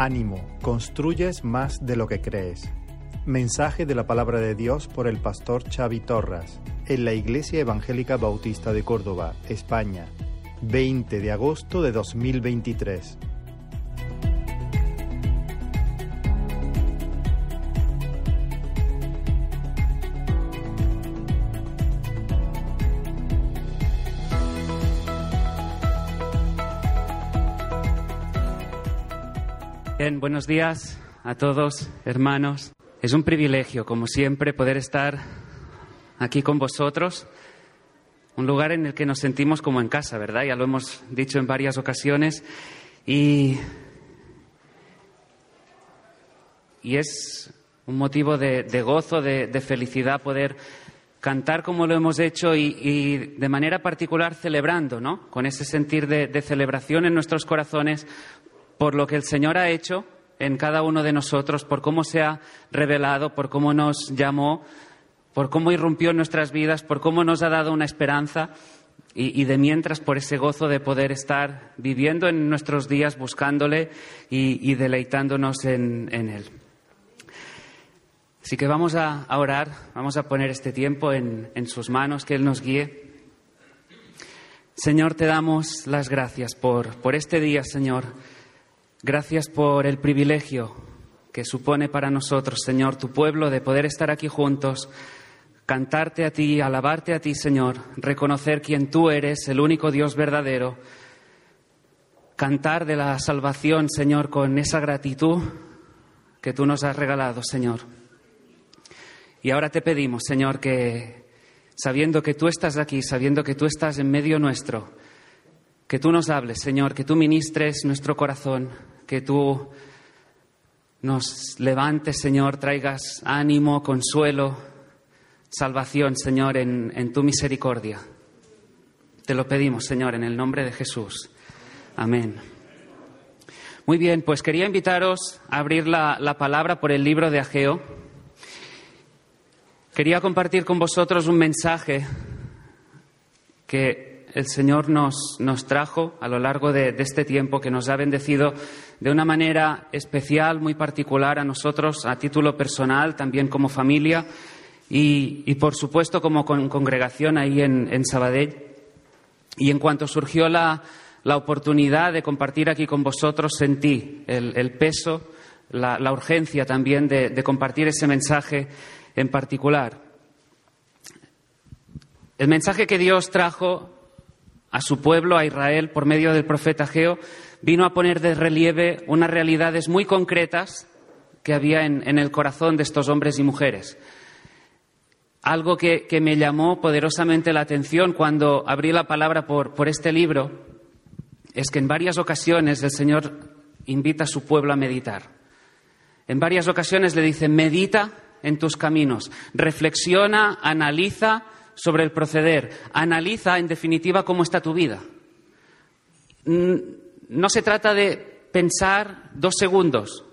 Ánimo, construyes más de lo que crees. Mensaje de la palabra de Dios por el pastor Xavi Torras en la Iglesia Evangélica Bautista de Córdoba, España, 20 de agosto de 2023. Buenos días a todos, hermanos. Es un privilegio, como siempre, poder estar aquí con vosotros. Un lugar en el que nos sentimos como en casa, ¿verdad? Ya lo hemos dicho en varias ocasiones. Y, y es un motivo de, gozo, de, felicidad poder cantar como lo hemos hecho y, de manera particular celebrando, ¿no? Con ese sentir de celebración en nuestros corazones por lo que el Señor ha hecho en cada uno de nosotros, por cómo se ha revelado, por cómo nos llamó, por cómo irrumpió en nuestras vidas, por cómo nos ha dado una esperanza y, de mientras por ese gozo de poder estar viviendo en nuestros días buscándole y, deleitándonos en, Él. Así que vamos a, a orar, vamos a poner este tiempo en, en sus manos, que Él nos guíe. Señor, te damos las gracias por, por este día, Señor. Gracias por el privilegio que supone para nosotros, Señor, tu pueblo, de poder estar aquí juntos, cantarte a ti, alabarte a ti, Señor, reconocer quién tú eres, el único Dios verdadero, cantar de la salvación, Señor, con esa gratitud que tú nos has regalado, Señor. Y ahora te pedimos, Señor, que sabiendo que tú estás aquí, sabiendo que tú estás en medio nuestro, que tú nos hables, Señor, que tú ministres nuestro corazón, que tú nos levantes, Señor, traigas ánimo, consuelo, salvación, Señor, en, en, tu misericordia. Te lo pedimos, Señor, en el nombre de Jesús. Amén. Muy bien, pues quería invitaros a abrir la, la palabra por el libro de Ageo. Quería compartir con vosotros un mensaje que el Señor nos, nos trajo a lo largo de, de, este tiempo, que nos ha bendecido de una manera especial, muy particular a nosotros, a título personal, también como familia y, y por supuesto, como con, congregación ahí en, en, Sabadell. Y en cuanto surgió la, la, oportunidad de compartir aquí con vosotros, sentí el, el peso, la, la, urgencia también de, de compartir ese mensaje en particular. El mensaje que Dios trajo a su pueblo, a Israel, por medio del profeta Geo, vino a poner de relieve unas realidades muy concretas que había en, el corazón de estos hombres y mujeres. Algo que, que, me llamó poderosamente la atención cuando abrí la palabra por, por este libro es que en varias ocasiones el Señor invita a su pueblo a meditar. En varias ocasiones le dice, medita en tus caminos, reflexiona, analiza, sobre el proceder. Analiza, en definitiva, cómo está tu vida. No se trata de pensar dos segundos.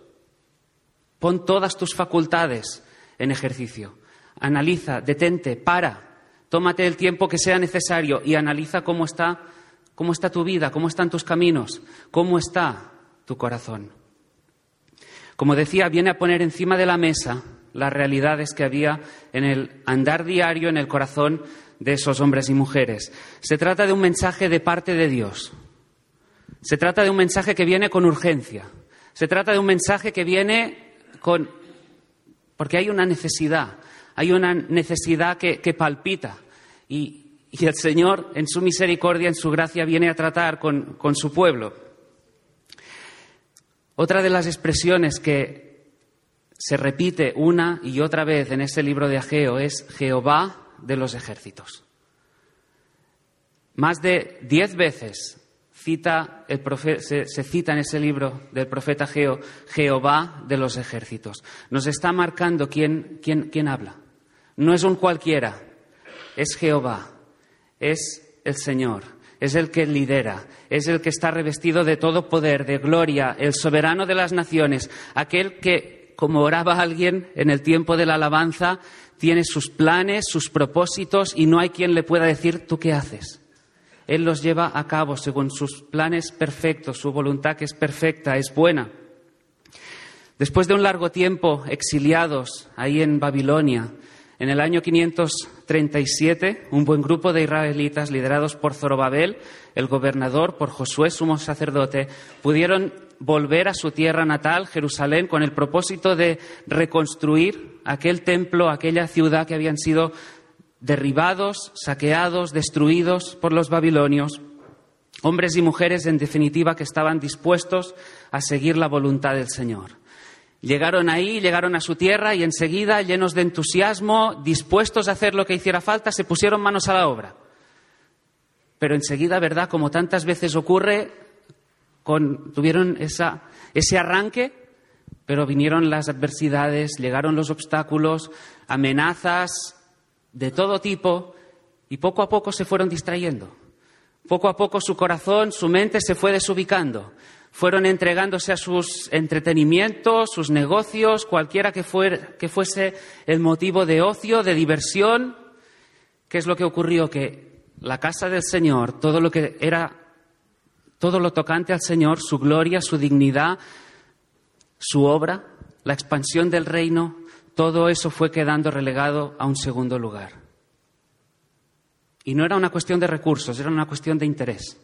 Pon todas tus facultades en ejercicio. Analiza, detente, para, tómate el tiempo que sea necesario y analiza cómo está, cómo está tu vida, cómo están tus caminos, cómo está tu corazón. Como decía, viene a poner encima de la mesa las realidades que había en el andar diario, en el corazón de esos hombres y mujeres. Se trata de un mensaje de parte de Dios. Se trata de un mensaje que viene con urgencia. Se trata de un mensaje que viene con... porque hay una necesidad, hay una necesidad que, palpita. Y, y, el Señor, en su misericordia, en su gracia, viene a tratar con, con su pueblo. Otra de las expresiones que se repite una y otra vez en ese libro de Ageo es Jehová de los ejércitos. Más de diez veces se, se, cita en ese libro del profeta Ageo Jehová de los ejércitos. Nos está marcando quién, quién, quién habla. No es un cualquiera, es Jehová, es el Señor, es el que lidera, es el que está revestido de todo poder, de gloria, el soberano de las naciones, aquel que como oraba alguien en el tiempo de la alabanza, tiene sus planes, sus propósitos y no hay quien le pueda decir, ¿tú qué haces? Él los lleva a cabo según sus planes perfectos, su voluntad que es perfecta, es buena. Después de un largo tiempo exiliados ahí en Babilonia, en el año 537, un buen grupo de israelitas liderados por Zorobabel, el gobernador, por Josué, sumo sacerdote, pudieron volver a su tierra natal, Jerusalén, con el propósito de reconstruir aquel templo, aquella ciudad que habían sido derribados, saqueados, destruidos por los babilonios. Hombres y mujeres, en definitiva, que estaban dispuestos a seguir la voluntad del Señor. Llegaron ahí, llegaron a su tierra y enseguida, llenos de entusiasmo, dispuestos a hacer lo que hiciera falta, se pusieron manos a la obra. Pero enseguida, ¿verdad? Como tantas veces ocurre, tuvieron ese arranque, pero vinieron las adversidades, llegaron los obstáculos, amenazas de todo tipo, y poco a poco se fueron distrayendo. Poco a poco su corazón, su mente se fue desubicando fueron entregándose a sus entretenimientos, sus negocios, cualquiera que, que fuese el motivo de ocio, de diversión. ¿Qué es lo que ocurrió? Que la casa del Señor, todo lo que era, todo lo tocante al Señor, su gloria, su dignidad, su obra, la expansión del reino, todo eso fue quedando relegado a un segundo lugar. Y no era una cuestión de recursos, era una cuestión de interés.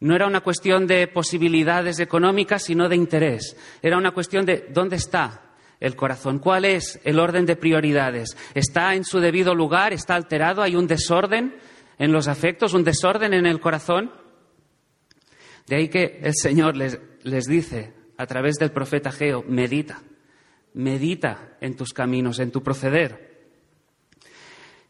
No era una cuestión de posibilidades económicas, sino de interés. Era una cuestión de dónde está el corazón, cuál es el orden de prioridades. ¿Está en su debido lugar? ¿Está alterado? ¿Hay un desorden en los afectos, un desorden en el corazón? De ahí que el Señor les, les dice a través del profeta Geo, medita, medita en tus caminos, en tu proceder.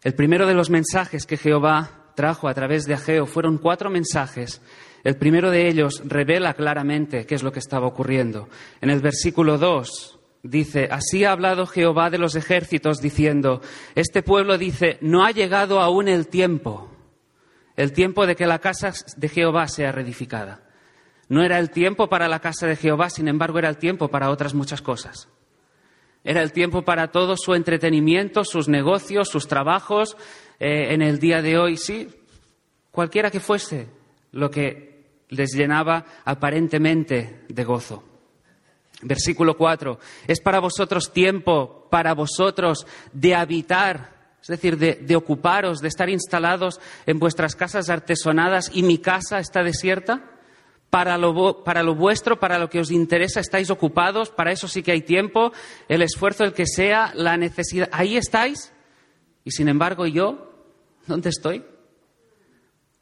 El primero de los mensajes que Jehová trajo a través de Ageo fueron cuatro mensajes el primero de ellos revela claramente qué es lo que estaba ocurriendo. En el versículo 2 dice, así ha hablado Jehová de los ejércitos diciendo, este pueblo dice, no ha llegado aún el tiempo, el tiempo de que la casa de Jehová sea reedificada. No era el tiempo para la casa de Jehová, sin embargo era el tiempo para otras muchas cosas. Era el tiempo para todo su entretenimiento, sus negocios, sus trabajos. Eh, en el día de hoy, sí, cualquiera que fuese lo que les llenaba aparentemente de gozo. Versículo 4. Es para vosotros tiempo, para vosotros de habitar, es decir, de, ocuparos, de estar instalados en vuestras casas artesonadas y mi casa está desierta. Para lo, para lo vuestro, para lo que os interesa, estáis ocupados, para eso sí que hay tiempo, el esfuerzo, el que sea, la necesidad. Ahí estáis. Y sin embargo, yo, ¿dónde estoy?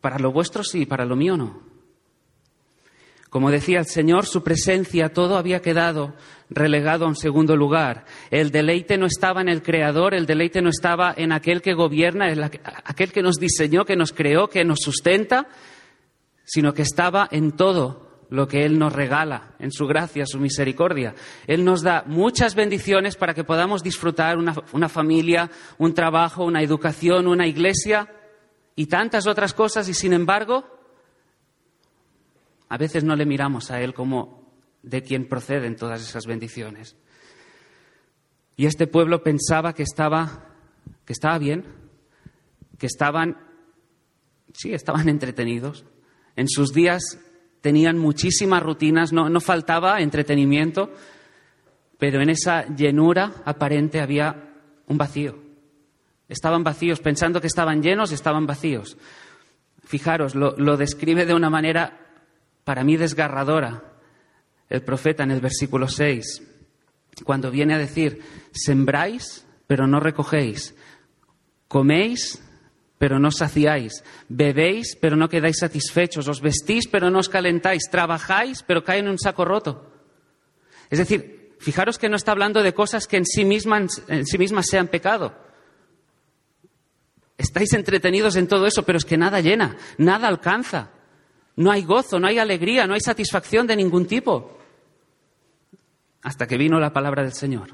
Para lo vuestro sí, para lo mío no. Como decía el Señor, su presencia, todo había quedado relegado a un segundo lugar. El deleite no estaba en el Creador, el deleite no estaba en aquel que gobierna, en aquel que nos diseñó, que nos creó, que nos sustenta, sino que estaba en todo lo que Él nos regala, en su gracia, su misericordia. Él nos da muchas bendiciones para que podamos disfrutar una, familia, un trabajo, una educación, una iglesia y tantas otras cosas, y sin embargo, a veces no le miramos a Él como de quien proceden todas esas bendiciones. Y este pueblo pensaba que estaba, que estaba bien, que estaban, sí, estaban entretenidos. En sus días tenían muchísimas rutinas, no, faltaba entretenimiento, pero en esa llenura aparente había un vacío. Estaban vacíos, pensando que estaban llenos, estaban vacíos. Fijaros, lo, lo describe de una manera para mí desgarradora el profeta en el versículo 6, cuando viene a decir, sembráis, pero no recogéis, coméis, pero no saciáis, bebéis, pero no quedáis satisfechos, os vestís, pero no os calentáis, trabajáis, pero caen en un saco roto. Es decir, fijaros que no está hablando de cosas que en sí mismas, en sí mismas sean pecado. Estáis entretenidos en todo eso, pero es que nada llena, nada alcanza. No hay gozo, no hay alegría, no hay satisfacción de ningún tipo. Hasta que vino la palabra del Señor.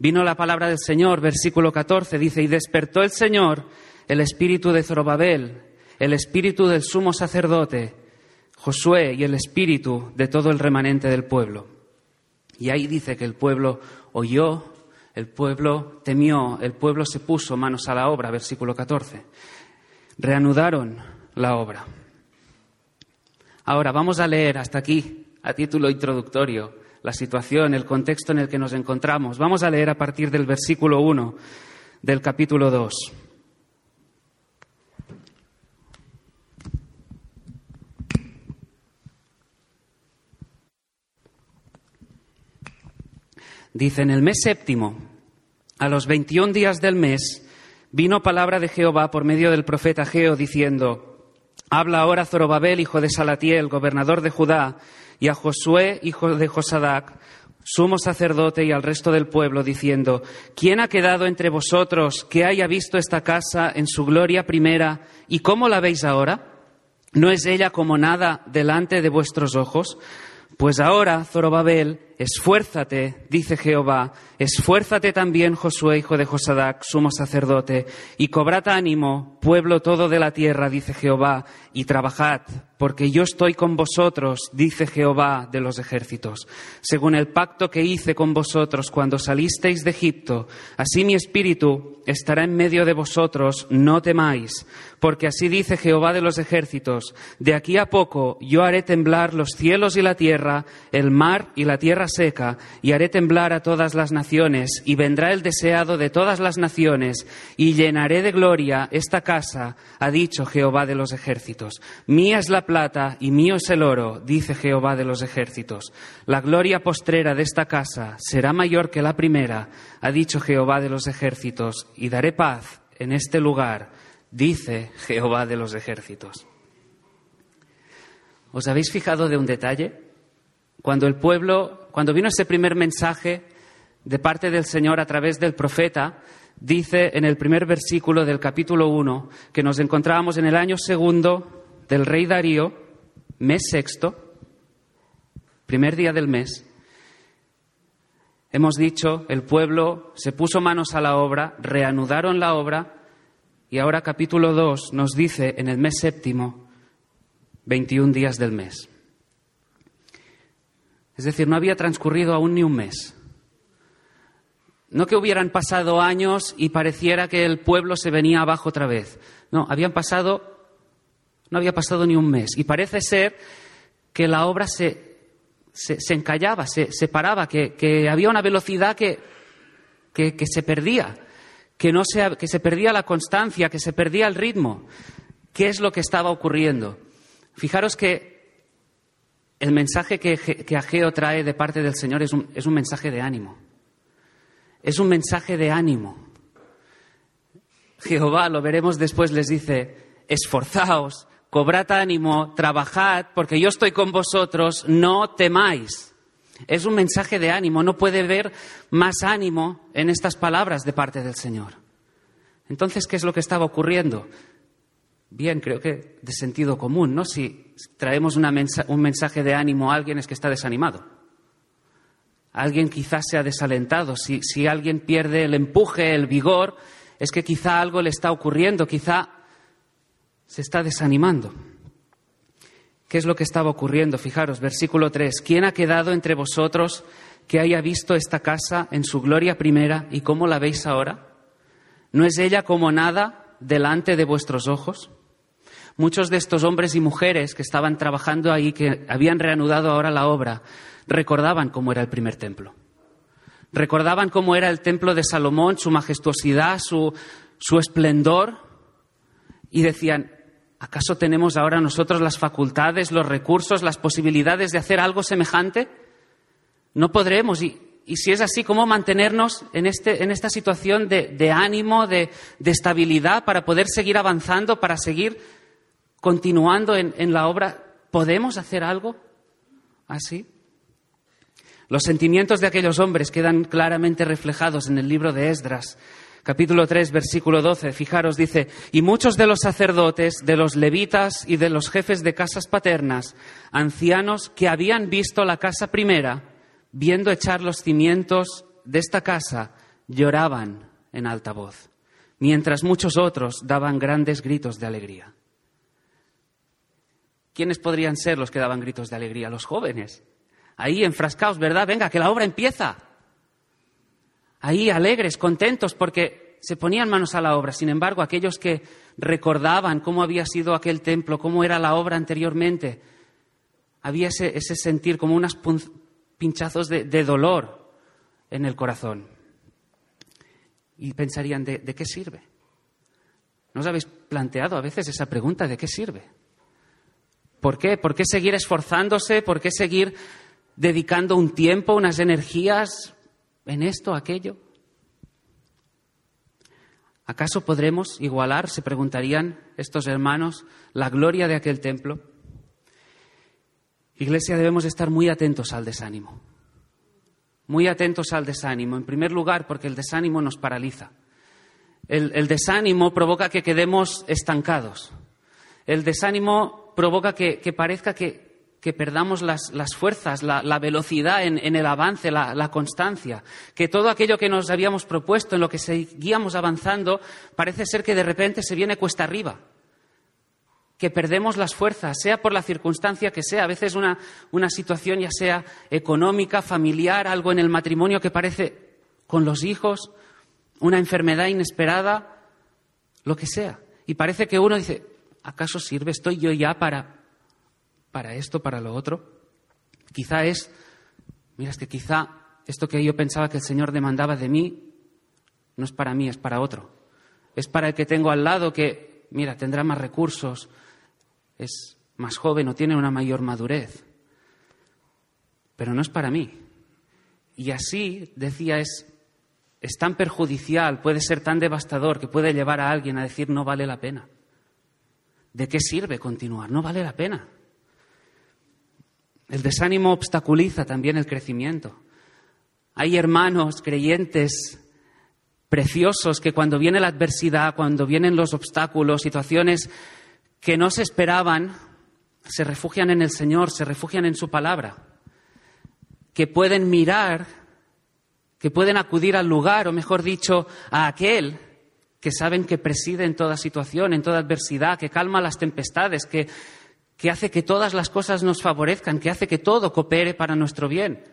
Vino la palabra del Señor, versículo 14, dice, y despertó el Señor el espíritu de Zorobabel, el espíritu del sumo sacerdote, Josué y el espíritu de todo el remanente del pueblo. Y ahí dice que el pueblo oyó, el pueblo temió, el pueblo se puso manos a la obra, versículo 14. Reanudaron la obra. Ahora vamos a leer hasta aquí, a título introductorio, la situación, el contexto en el que nos encontramos. Vamos a leer a partir del versículo 1 del capítulo 2. Dice, en el mes séptimo, a los veintiún días del mes, vino palabra de Jehová por medio del profeta Geo, diciendo, Habla ahora Zorobabel, hijo de Salatiel, gobernador de Judá, y a Josué, hijo de Josadac, sumo sacerdote, y al resto del pueblo, diciendo, ¿quién ha quedado entre vosotros que haya visto esta casa en su gloria primera, y cómo la veis ahora? ¿No es ella como nada delante de vuestros ojos? Pues ahora, Zorobabel, esfuérzate, dice Jehová, esfuérzate también, Josué, hijo de Josadac, sumo sacerdote, y cobrad ánimo, pueblo todo de la tierra, dice Jehová, y trabajad, porque yo estoy con vosotros, dice Jehová de los ejércitos, según el pacto que hice con vosotros cuando salisteis de Egipto, así mi espíritu estará en medio de vosotros, no temáis, porque así dice Jehová de los ejércitos, de aquí a poco yo haré temblar los cielos y la tierra, el mar y la tierra seca, y haré temblar a todas las naciones, y vendrá el deseado de todas las naciones, y llenaré de gloria esta casa, ha dicho Jehová de los ejércitos. Mía es la plata y mío es el oro, dice Jehová de los ejércitos. La gloria postrera de esta casa será mayor que la primera, ha dicho Jehová de los ejércitos, y daré paz en este lugar, dice Jehová de los ejércitos. ¿Os habéis fijado de un detalle? Cuando el pueblo, cuando vino ese primer mensaje de parte del Señor a través del profeta, dice en el primer versículo del capítulo 1 que nos encontrábamos en el año segundo del rey Darío, mes sexto, primer día del mes. Hemos dicho, el pueblo se puso manos a la obra, reanudaron la obra y ahora capítulo 2 nos dice en el mes séptimo, 21 días del mes. Es decir, no había transcurrido aún ni un mes. No que hubieran pasado años y pareciera que el pueblo se venía abajo otra vez. No, habían pasado, no había pasado ni un mes. Y parece ser que la obra se, se, encallaba, se, paraba, que, había una velocidad que, que, se perdía, que, no se, que se perdía la constancia, que se perdía el ritmo. ¿Qué es lo que estaba ocurriendo? Fijaros que el mensaje que, que Ageo trae de parte del Señor es un, es un mensaje de ánimo. Es un mensaje de ánimo. Jehová, lo veremos después, les dice, esforzaos, cobrad ánimo, trabajad, porque yo estoy con vosotros, no temáis. Es un mensaje de ánimo, no puede haber más ánimo en estas palabras de parte del Señor. Entonces, ¿qué es lo que estaba ocurriendo? bien, creo que de sentido común, ¿no? Si traemos un mensaje de ánimo a alguien es que está desanimado. Alguien quizás se ha desalentado. Si, si alguien pierde el empuje, el vigor, es que quizá algo le está ocurriendo, quizá se está desanimando. ¿Qué es lo que estaba ocurriendo? Fijaros, versículo 3. ¿Quién ha quedado entre vosotros que haya visto esta casa en su gloria primera y cómo la veis ahora? ¿No es ella como nada delante de vuestros ojos? Muchos de estos hombres y mujeres que estaban trabajando ahí, que habían reanudado ahora la obra, recordaban cómo era el primer templo. Recordaban cómo era el templo de Salomón, su majestuosidad, su, esplendor, y decían, ¿acaso tenemos ahora nosotros las facultades, los recursos, las posibilidades de hacer algo semejante? No podremos. Y, si es así, ¿cómo mantenernos en, este, en esta situación de, ánimo, de, estabilidad para poder seguir avanzando, para seguir continuando en, la obra, ¿podemos hacer algo así? Los sentimientos de aquellos hombres quedan claramente reflejados en el libro de Esdras, capítulo 3, versículo 12. Fijaros, dice, y muchos de los sacerdotes, de los levitas y de los jefes de casas paternas, ancianos que habían visto la casa primera, viendo echar los cimientos de esta casa, lloraban en alta voz, mientras muchos otros daban grandes gritos de alegría. ¿Quiénes podrían ser los que daban gritos de alegría? Los jóvenes. Ahí enfrascados, ¿verdad? Venga, que la obra empieza. Ahí alegres, contentos, porque se ponían manos a la obra. Sin embargo, aquellos que recordaban cómo había sido aquel templo, cómo era la obra anteriormente, había ese, sentir como unas pinchazos de, dolor en el corazón. Y pensarían, ¿de, ¿de qué sirve? ¿No os habéis planteado a veces esa pregunta, ¿de qué sirve? ¿Por qué? ¿Por qué seguir esforzándose? ¿Por qué seguir dedicando un tiempo, unas energías en esto, aquello? ¿Acaso podremos igualar, se preguntarían estos hermanos, la gloria de aquel templo? Iglesia, debemos estar muy atentos al desánimo. Muy atentos al desánimo. En primer lugar, porque el desánimo nos paraliza. El, desánimo provoca que quedemos estancados. El desánimo provoca que, parezca que, perdamos las, fuerzas, la, velocidad en, el avance, la, constancia, que todo aquello que nos habíamos propuesto, en lo que seguíamos avanzando, parece ser que de repente se viene cuesta arriba, que perdemos las fuerzas, sea por la circunstancia que sea, a veces una, una situación ya sea económica, familiar, algo en el matrimonio que parece con los hijos, una enfermedad inesperada, lo que sea. Y parece que uno dice, ¿acaso sirve? ¿Estoy yo ya para, para esto, para lo otro? Quizá es, mira, es que quizá esto que yo pensaba que el Señor demandaba de mí, no es para mí, es para otro. Es para el que tengo al lado que, mira, tendrá más recursos, es más joven o tiene una mayor madurez. Pero no es para mí. Y así, decía, es es tan perjudicial, puede ser tan devastador que puede llevar a alguien a decir no vale la pena. ¿De qué sirve continuar? No vale la pena. El desánimo obstaculiza también el crecimiento. Hay hermanos creyentes preciosos que cuando viene la adversidad, cuando vienen los obstáculos, situaciones que no se esperaban, se refugian en el Señor, se refugian en su palabra, que pueden mirar que pueden acudir al lugar, o mejor dicho, a aquel que saben que preside en toda situación, en toda adversidad, que calma las tempestades, que, que hace que todas las cosas nos favorezcan, que hace que todo coopere para nuestro bien.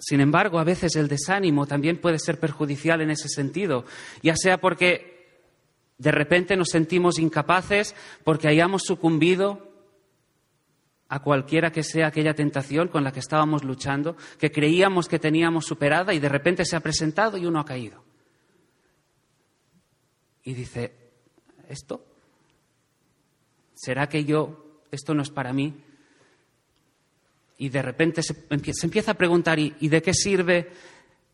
Sin embargo, a veces el desánimo también puede ser perjudicial en ese sentido, ya sea porque de repente nos sentimos incapaces, porque hayamos sucumbido a cualquiera que sea aquella tentación con la que estábamos luchando, que creíamos que teníamos superada y de repente se ha presentado y uno ha caído. Y dice, ¿esto? ¿Será que yo, esto no es para mí? Y de repente se, empieza a preguntar, ¿y, ¿y de qué sirve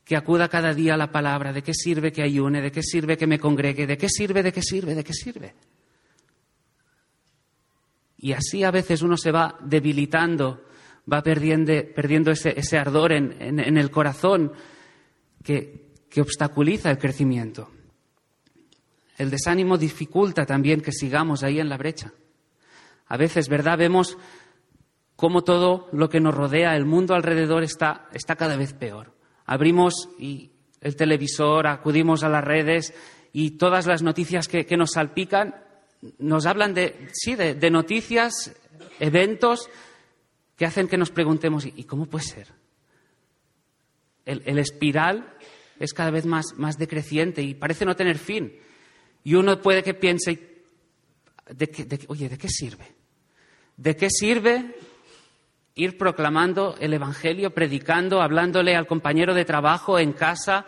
que acuda cada día a la palabra? ¿De qué sirve que ayune? ¿De qué sirve que me congregue? ¿De qué sirve? ¿De qué sirve? ¿De qué sirve? Y así a veces uno se va debilitando, va perdiendo, ese, ardor en, el corazón que obstaculiza el crecimiento. El desánimo dificulta también que sigamos ahí en la brecha. A veces, ¿verdad? Vemos cómo todo lo que nos rodea, el mundo alrededor, está, cada vez peor. Abrimos y el televisor, acudimos a las redes y todas las noticias que, nos salpican nos hablan de, sí, de, noticias, eventos que hacen que nos preguntemos, ¿y cómo puede ser? El, espiral es cada vez más, decreciente y parece no tener fin. Y uno puede que piense, de, oye, ¿de qué sirve? ¿De qué sirve ir proclamando el Evangelio, predicando, hablándole al compañero de trabajo en casa,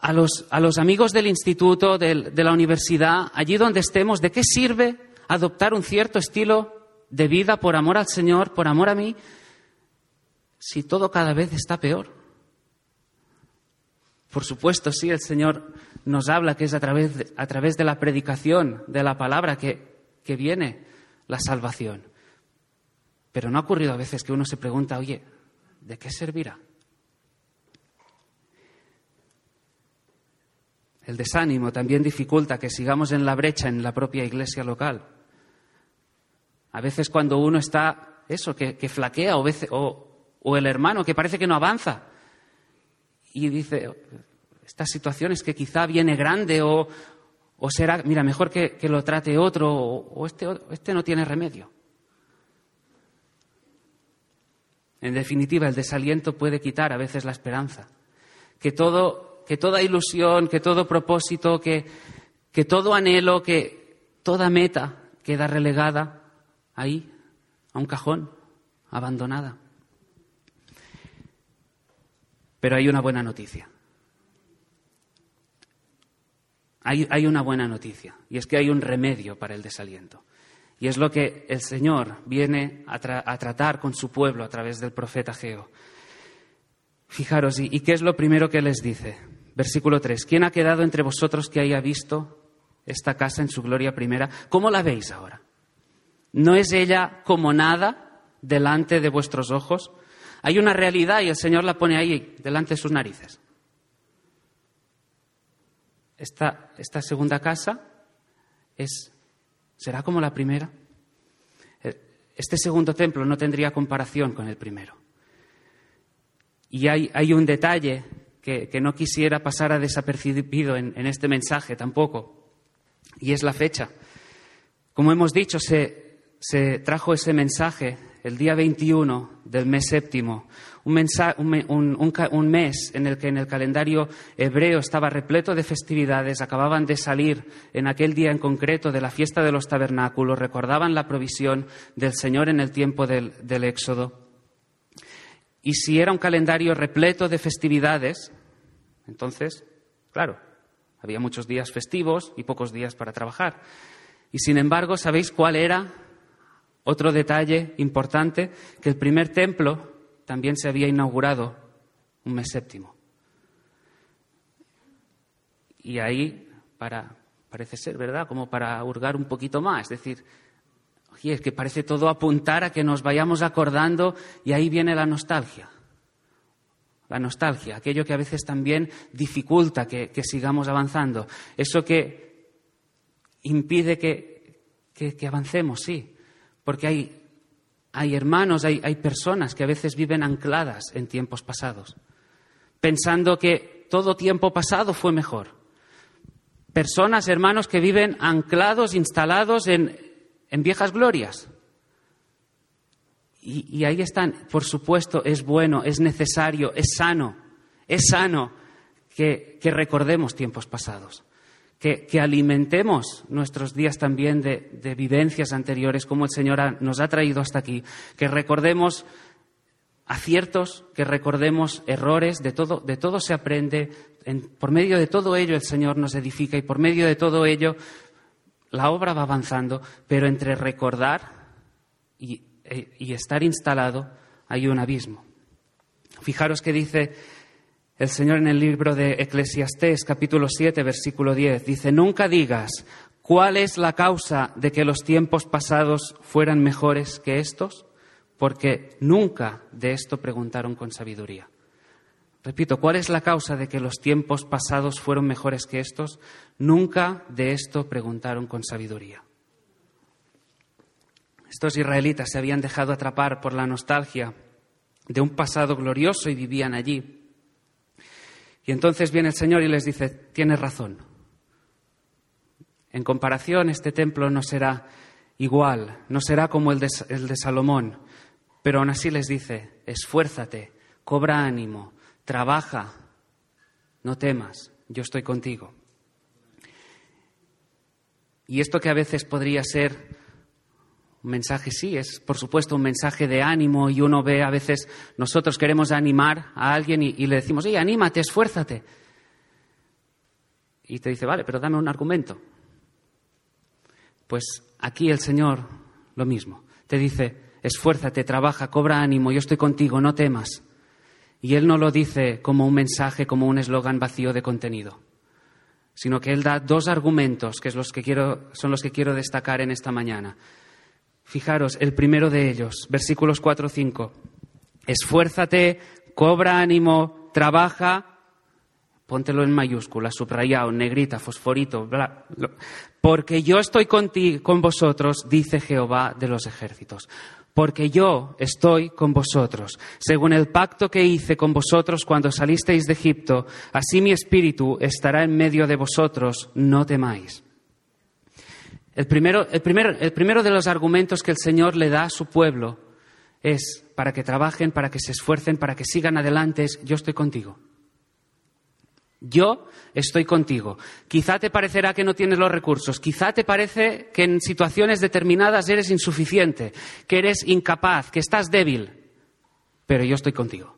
a los, a los amigos del instituto, de la universidad, allí donde estemos, ¿de qué sirve adoptar un cierto estilo de vida por amor al Señor, por amor a mí, si todo cada vez está peor? Por supuesto, sí, el Señor nos habla que es a través de, a través de la predicación de la palabra que, que viene la salvación. Pero no ha ocurrido a veces que uno se pregunta, oye, ¿de qué servirá? El desánimo también dificulta que sigamos en la brecha en la propia iglesia local. A veces cuando uno está, eso, que, flaquea o, o, el hermano que parece que no avanza y dice, estas situaciones que quizá viene grande o, o será, mira, mejor que, lo trate otro o, este, este no tiene remedio. En definitiva, el desaliento puede quitar a veces la esperanza. Que todo que toda ilusión, que todo propósito, que, que todo anhelo, que toda meta queda relegada ahí, a un cajón, abandonada. Pero hay una buena noticia. Hay, una buena noticia, y es que hay un remedio para el desaliento. Y es lo que el Señor viene a, tratar con su pueblo a través del profeta Geo. Fijaros, ¿y, ¿y qué es lo primero que les dice? Versículo 3. ¿Quién ha quedado entre vosotros que haya visto esta casa en su gloria primera? ¿Cómo la veis ahora? ¿No es ella como nada delante de vuestros ojos? Hay una realidad y el Señor la pone ahí, delante de sus narices. Esta, segunda casa es, será como la primera. Este segundo templo no tendría comparación con el primero. Y hay, un detalle que, no quisiera pasar a desapercibido en, este mensaje tampoco, y es la fecha. Como hemos dicho, se trajo ese mensaje el día 21 del mes séptimo, un, mes en el que en el calendario hebreo estaba repleto de festividades, acababan de salir en aquel día en concreto de la fiesta de los tabernáculos, recordaban la provisión del Señor en el tiempo del, del Éxodo. Y si era un calendario repleto de festividades, entonces, claro, había muchos días festivos y pocos días para trabajar. Y sin embargo, ¿sabéis cuál era otro detalle importante, que el primer templo también se había inaugurado un mes séptimo. Y ahí, para, parece ser, ¿verdad? Como para hurgar un poquito más, es decir, oye, es que parece todo apuntar a que nos vayamos acordando y ahí viene la nostalgia. La nostalgia, aquello que a veces también dificulta que, sigamos avanzando. Eso que impide que avancemos, sí porque hay, hay hermanos, hay, hay personas que a veces viven ancladas en tiempos pasados, pensando que todo tiempo pasado fue mejor. Personas, hermanos, que viven anclados, instalados en, en viejas glorias. Y, y, ahí están, por supuesto, es bueno, es necesario, es sano, es sano que, que recordemos tiempos pasados que, alimentemos nuestros días también de, vivencias anteriores, como el Señor nos ha traído hasta aquí, que recordemos aciertos, que recordemos errores, de todo, de todo se aprende, por medio de todo ello el Señor nos edifica y por medio de todo ello la obra va avanzando, pero entre recordar y, e, y estar instalado hay un abismo. Fijaros que dice el Señor en el libro de Eclesiastés, capítulo 7, versículo 10, dice, nunca digas, ¿cuál es la causa de que los tiempos pasados fueran mejores que estos? Porque nunca de esto preguntaron con sabiduría. Repito, ¿cuál es la causa de que los tiempos pasados fueron mejores que estos? Nunca de esto preguntaron con sabiduría. Estos israelitas se habían dejado atrapar por la nostalgia de un pasado glorioso y vivían allí. Y entonces viene el Señor y les dice, tienes razón. En comparación, este templo no será igual, no será como el de, Salomón, pero aún así les dice, esfuérzate, cobra ánimo, trabaja, no temas, yo estoy contigo. Y esto que a veces podría ser un mensaje sí, es por supuesto un mensaje de ánimo y uno ve a veces, nosotros queremos animar a alguien y, le decimos, oye, anímate, esfuérzate. Y te dice, vale, pero dame un argumento. Pues aquí el Señor lo mismo. Te dice, esfuérzate, trabaja, cobra ánimo, yo estoy contigo, no temas. Y Él no lo dice como un mensaje, como un eslogan vacío de contenido, sino que Él da dos argumentos que, los que quiero, son los que quiero destacar en esta mañana. Fijaros, el primero de ellos, versículos 4 5. Esfuérzate, cobra ánimo, trabaja, póntelo en mayúscula, subrayado, negrita, fosforito, bla, porque yo estoy con vosotros, dice Jehová de los ejércitos. Porque yo estoy con vosotros, según el pacto que hice con vosotros cuando salisteis de Egipto, así mi espíritu estará en medio de vosotros, no temáis. El primero, de los argumentos que el Señor le da a su pueblo es para que trabajen, para que se esfuercen, para que sigan adelante, es yo estoy contigo. Yo estoy contigo. Quizá te parecerá que no tienes los recursos, quizá te parece que en situaciones determinadas eres insuficiente, que eres incapaz, que estás débil, pero yo estoy contigo.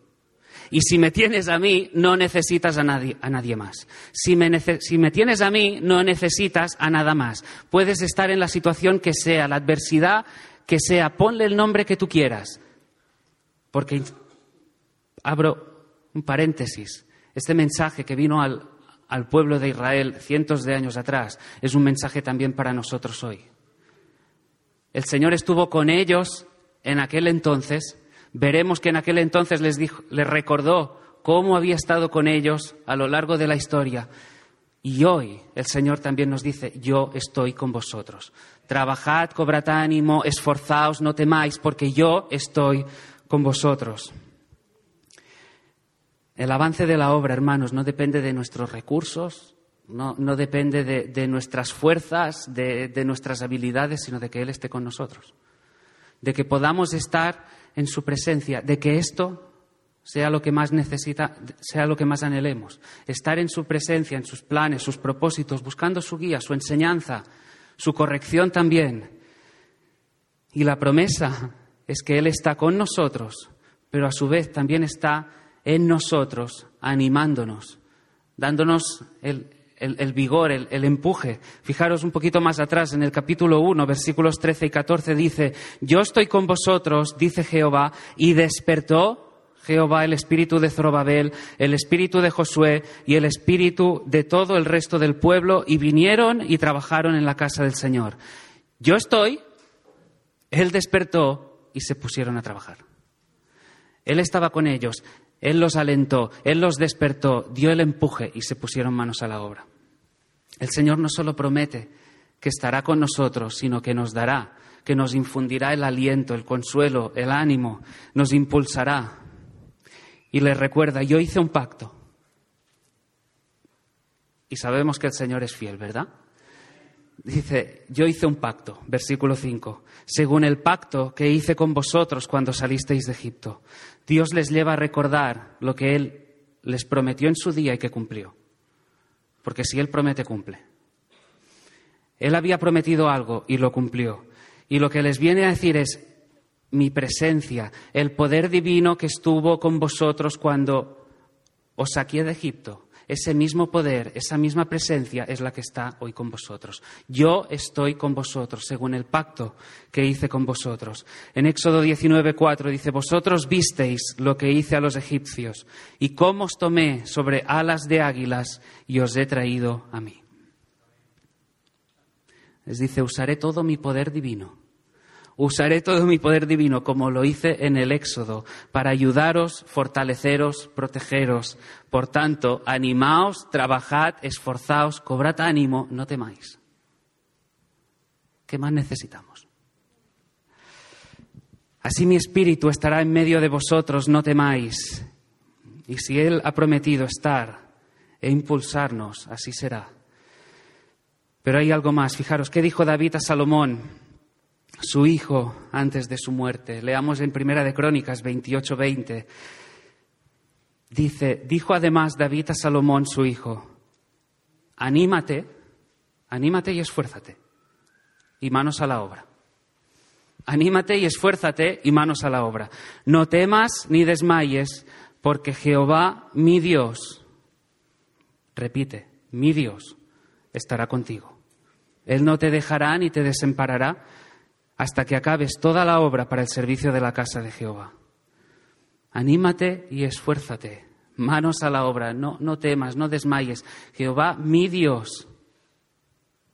Y si me tienes a mí, no necesitas a nadie, a nadie más. Si me, si me tienes a mí, no necesitas a nada más. Puedes estar en la situación que sea, la adversidad que sea, ponle el nombre que tú quieras. Porque, abro un paréntesis, este mensaje que vino al, al pueblo de Israel cientos de años atrás es un mensaje también para nosotros hoy. El Señor estuvo con ellos en aquel entonces. Veremos que en aquel entonces les, dijo, les recordó cómo había estado con ellos a lo largo de la historia. Y hoy el Señor también nos dice, yo estoy con vosotros. Trabajad, cobrad ánimo, esforzaos, no temáis, porque yo estoy con vosotros. El avance de la obra, hermanos, no depende de nuestros recursos, no, depende de, nuestras fuerzas, de, de nuestras habilidades, sino de que Él esté con nosotros. De que podamos estar en su presencia, de que esto sea lo que más necesita, sea lo que más anhelemos. Estar en su presencia, en sus planes, sus propósitos, buscando su guía, su enseñanza, su corrección también. Y la promesa es que Él está con nosotros, pero a su vez también está en nosotros, animándonos, dándonos el, vigor, el, el, empuje. Fijaros un poquito más atrás, en el capítulo 1, versículos 13 y 14, dice, Yo estoy con vosotros, dice Jehová, y despertó Jehová el espíritu de Zorobabel, el espíritu de Josué y el espíritu de todo el resto del pueblo, y vinieron y trabajaron en la casa del Señor. Yo estoy, Él despertó y se pusieron a trabajar. Él estaba con ellos, Él los alentó, Él los despertó, dio el empuje y se pusieron manos a la obra. El Señor no solo promete que estará con nosotros, sino que nos dará, que nos infundirá el aliento, el consuelo, el ánimo, nos impulsará, y les recuerda, yo hice un pacto. Y sabemos que el Señor es fiel, ¿verdad? Dice, yo hice un pacto, versículo 5, según el pacto que hice con vosotros cuando salisteis de Egipto. Dios les lleva a recordar lo que Él les prometió en su día y que cumplió. Porque si Él promete, cumple. Él había prometido algo y lo cumplió. Y lo que les viene a decir es, mi presencia, el poder divino que estuvo con vosotros cuando os saqué de Egipto. Ese mismo poder, esa misma presencia es la que está hoy con vosotros. Yo estoy con vosotros, según el pacto que hice con vosotros. En Éxodo 19:4 dice, vosotros visteis lo que hice a los egipcios y cómo os tomé sobre alas de águilas y os he traído a mí. Les dice, usaré todo mi poder divino Usaré todo mi poder divino como lo hice en el Éxodo para ayudaros, fortaleceros, protegeros. Por tanto, animaos, trabajad, esforzaos, cobrad ánimo, no temáis. ¿Qué más necesitamos? Así mi espíritu estará en medio de vosotros, no temáis. Y si Él ha prometido estar e impulsarnos, así será. Pero hay algo más. Fijaros, ¿qué dijo David a Salomón? Su hijo antes de su muerte. Leamos en Primera de Crónicas 28:20. Dice, dijo además David a Salomón su hijo, anímate, anímate y esfuérzate, y manos a la obra. Anímate y esfuérzate y manos a la obra. No temas ni desmayes, porque Jehová, mi Dios, repite, mi Dios, estará contigo. Él no te dejará ni te desamparará hasta que acabes toda la obra para el servicio de la casa de Jehová. Anímate y esfuérzate, manos a la obra, no, no temas, no desmayes. Jehová, mi Dios,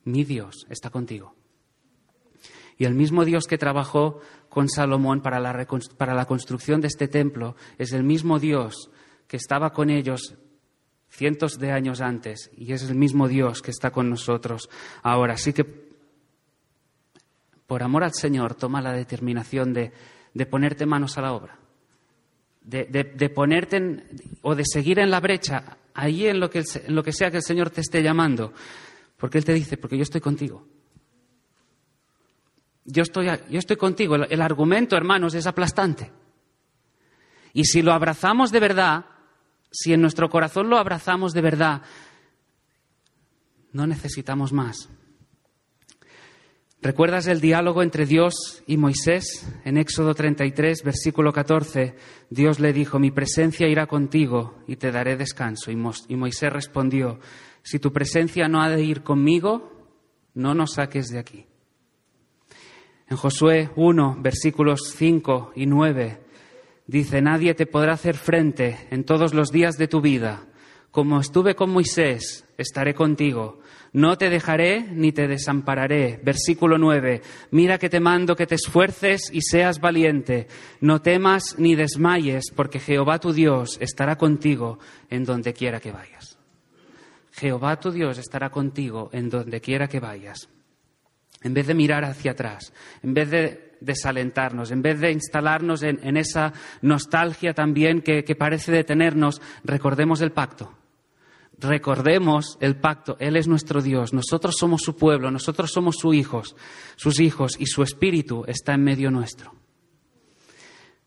mi Dios, está contigo. Y el mismo Dios que trabajó con Salomón para la, para la construcción de este templo es el mismo Dios que estaba con ellos cientos de años antes y es el mismo Dios que está con nosotros ahora. Así que por amor al Señor, toma la determinación de, ponerte manos a la obra, de, ponerte o de seguir en la brecha, ahí en lo, que, en lo que sea que el Señor te esté llamando, porque Él te dice, porque yo estoy contigo. Yo estoy, yo estoy contigo. El argumento, hermanos, es aplastante. Y si lo abrazamos de verdad, si en nuestro corazón lo abrazamos de verdad, no necesitamos más. ¿Recuerdas el diálogo entre Dios y Moisés? En Éxodo 33, versículo 14, Dios le dijo, mi presencia irá contigo y te daré descanso. Y Moisés respondió, si tu presencia no ha de ir conmigo, no nos saques de aquí. En Josué 1, versículos 5 y 9, dice, nadie te podrá hacer frente en todos los días de tu vida. Como estuve con Moisés, estaré contigo no te dejaré ni te desampararé. Versículo 9. Mira que te mando que te esfuerces y seas valiente. No temas ni desmayes, porque Jehová tu Dios estará contigo en donde quiera que vayas. Jehová tu Dios estará contigo en donde quiera que vayas. En vez de mirar hacia atrás, en vez de desalentarnos, en vez de instalarnos en, esa nostalgia también que parece detenernos, recordemos el pacto recordemos el pacto. Él es nuestro Dios, nosotros somos su pueblo, nosotros somos sus hijos, sus hijos, y su espíritu está en medio nuestro.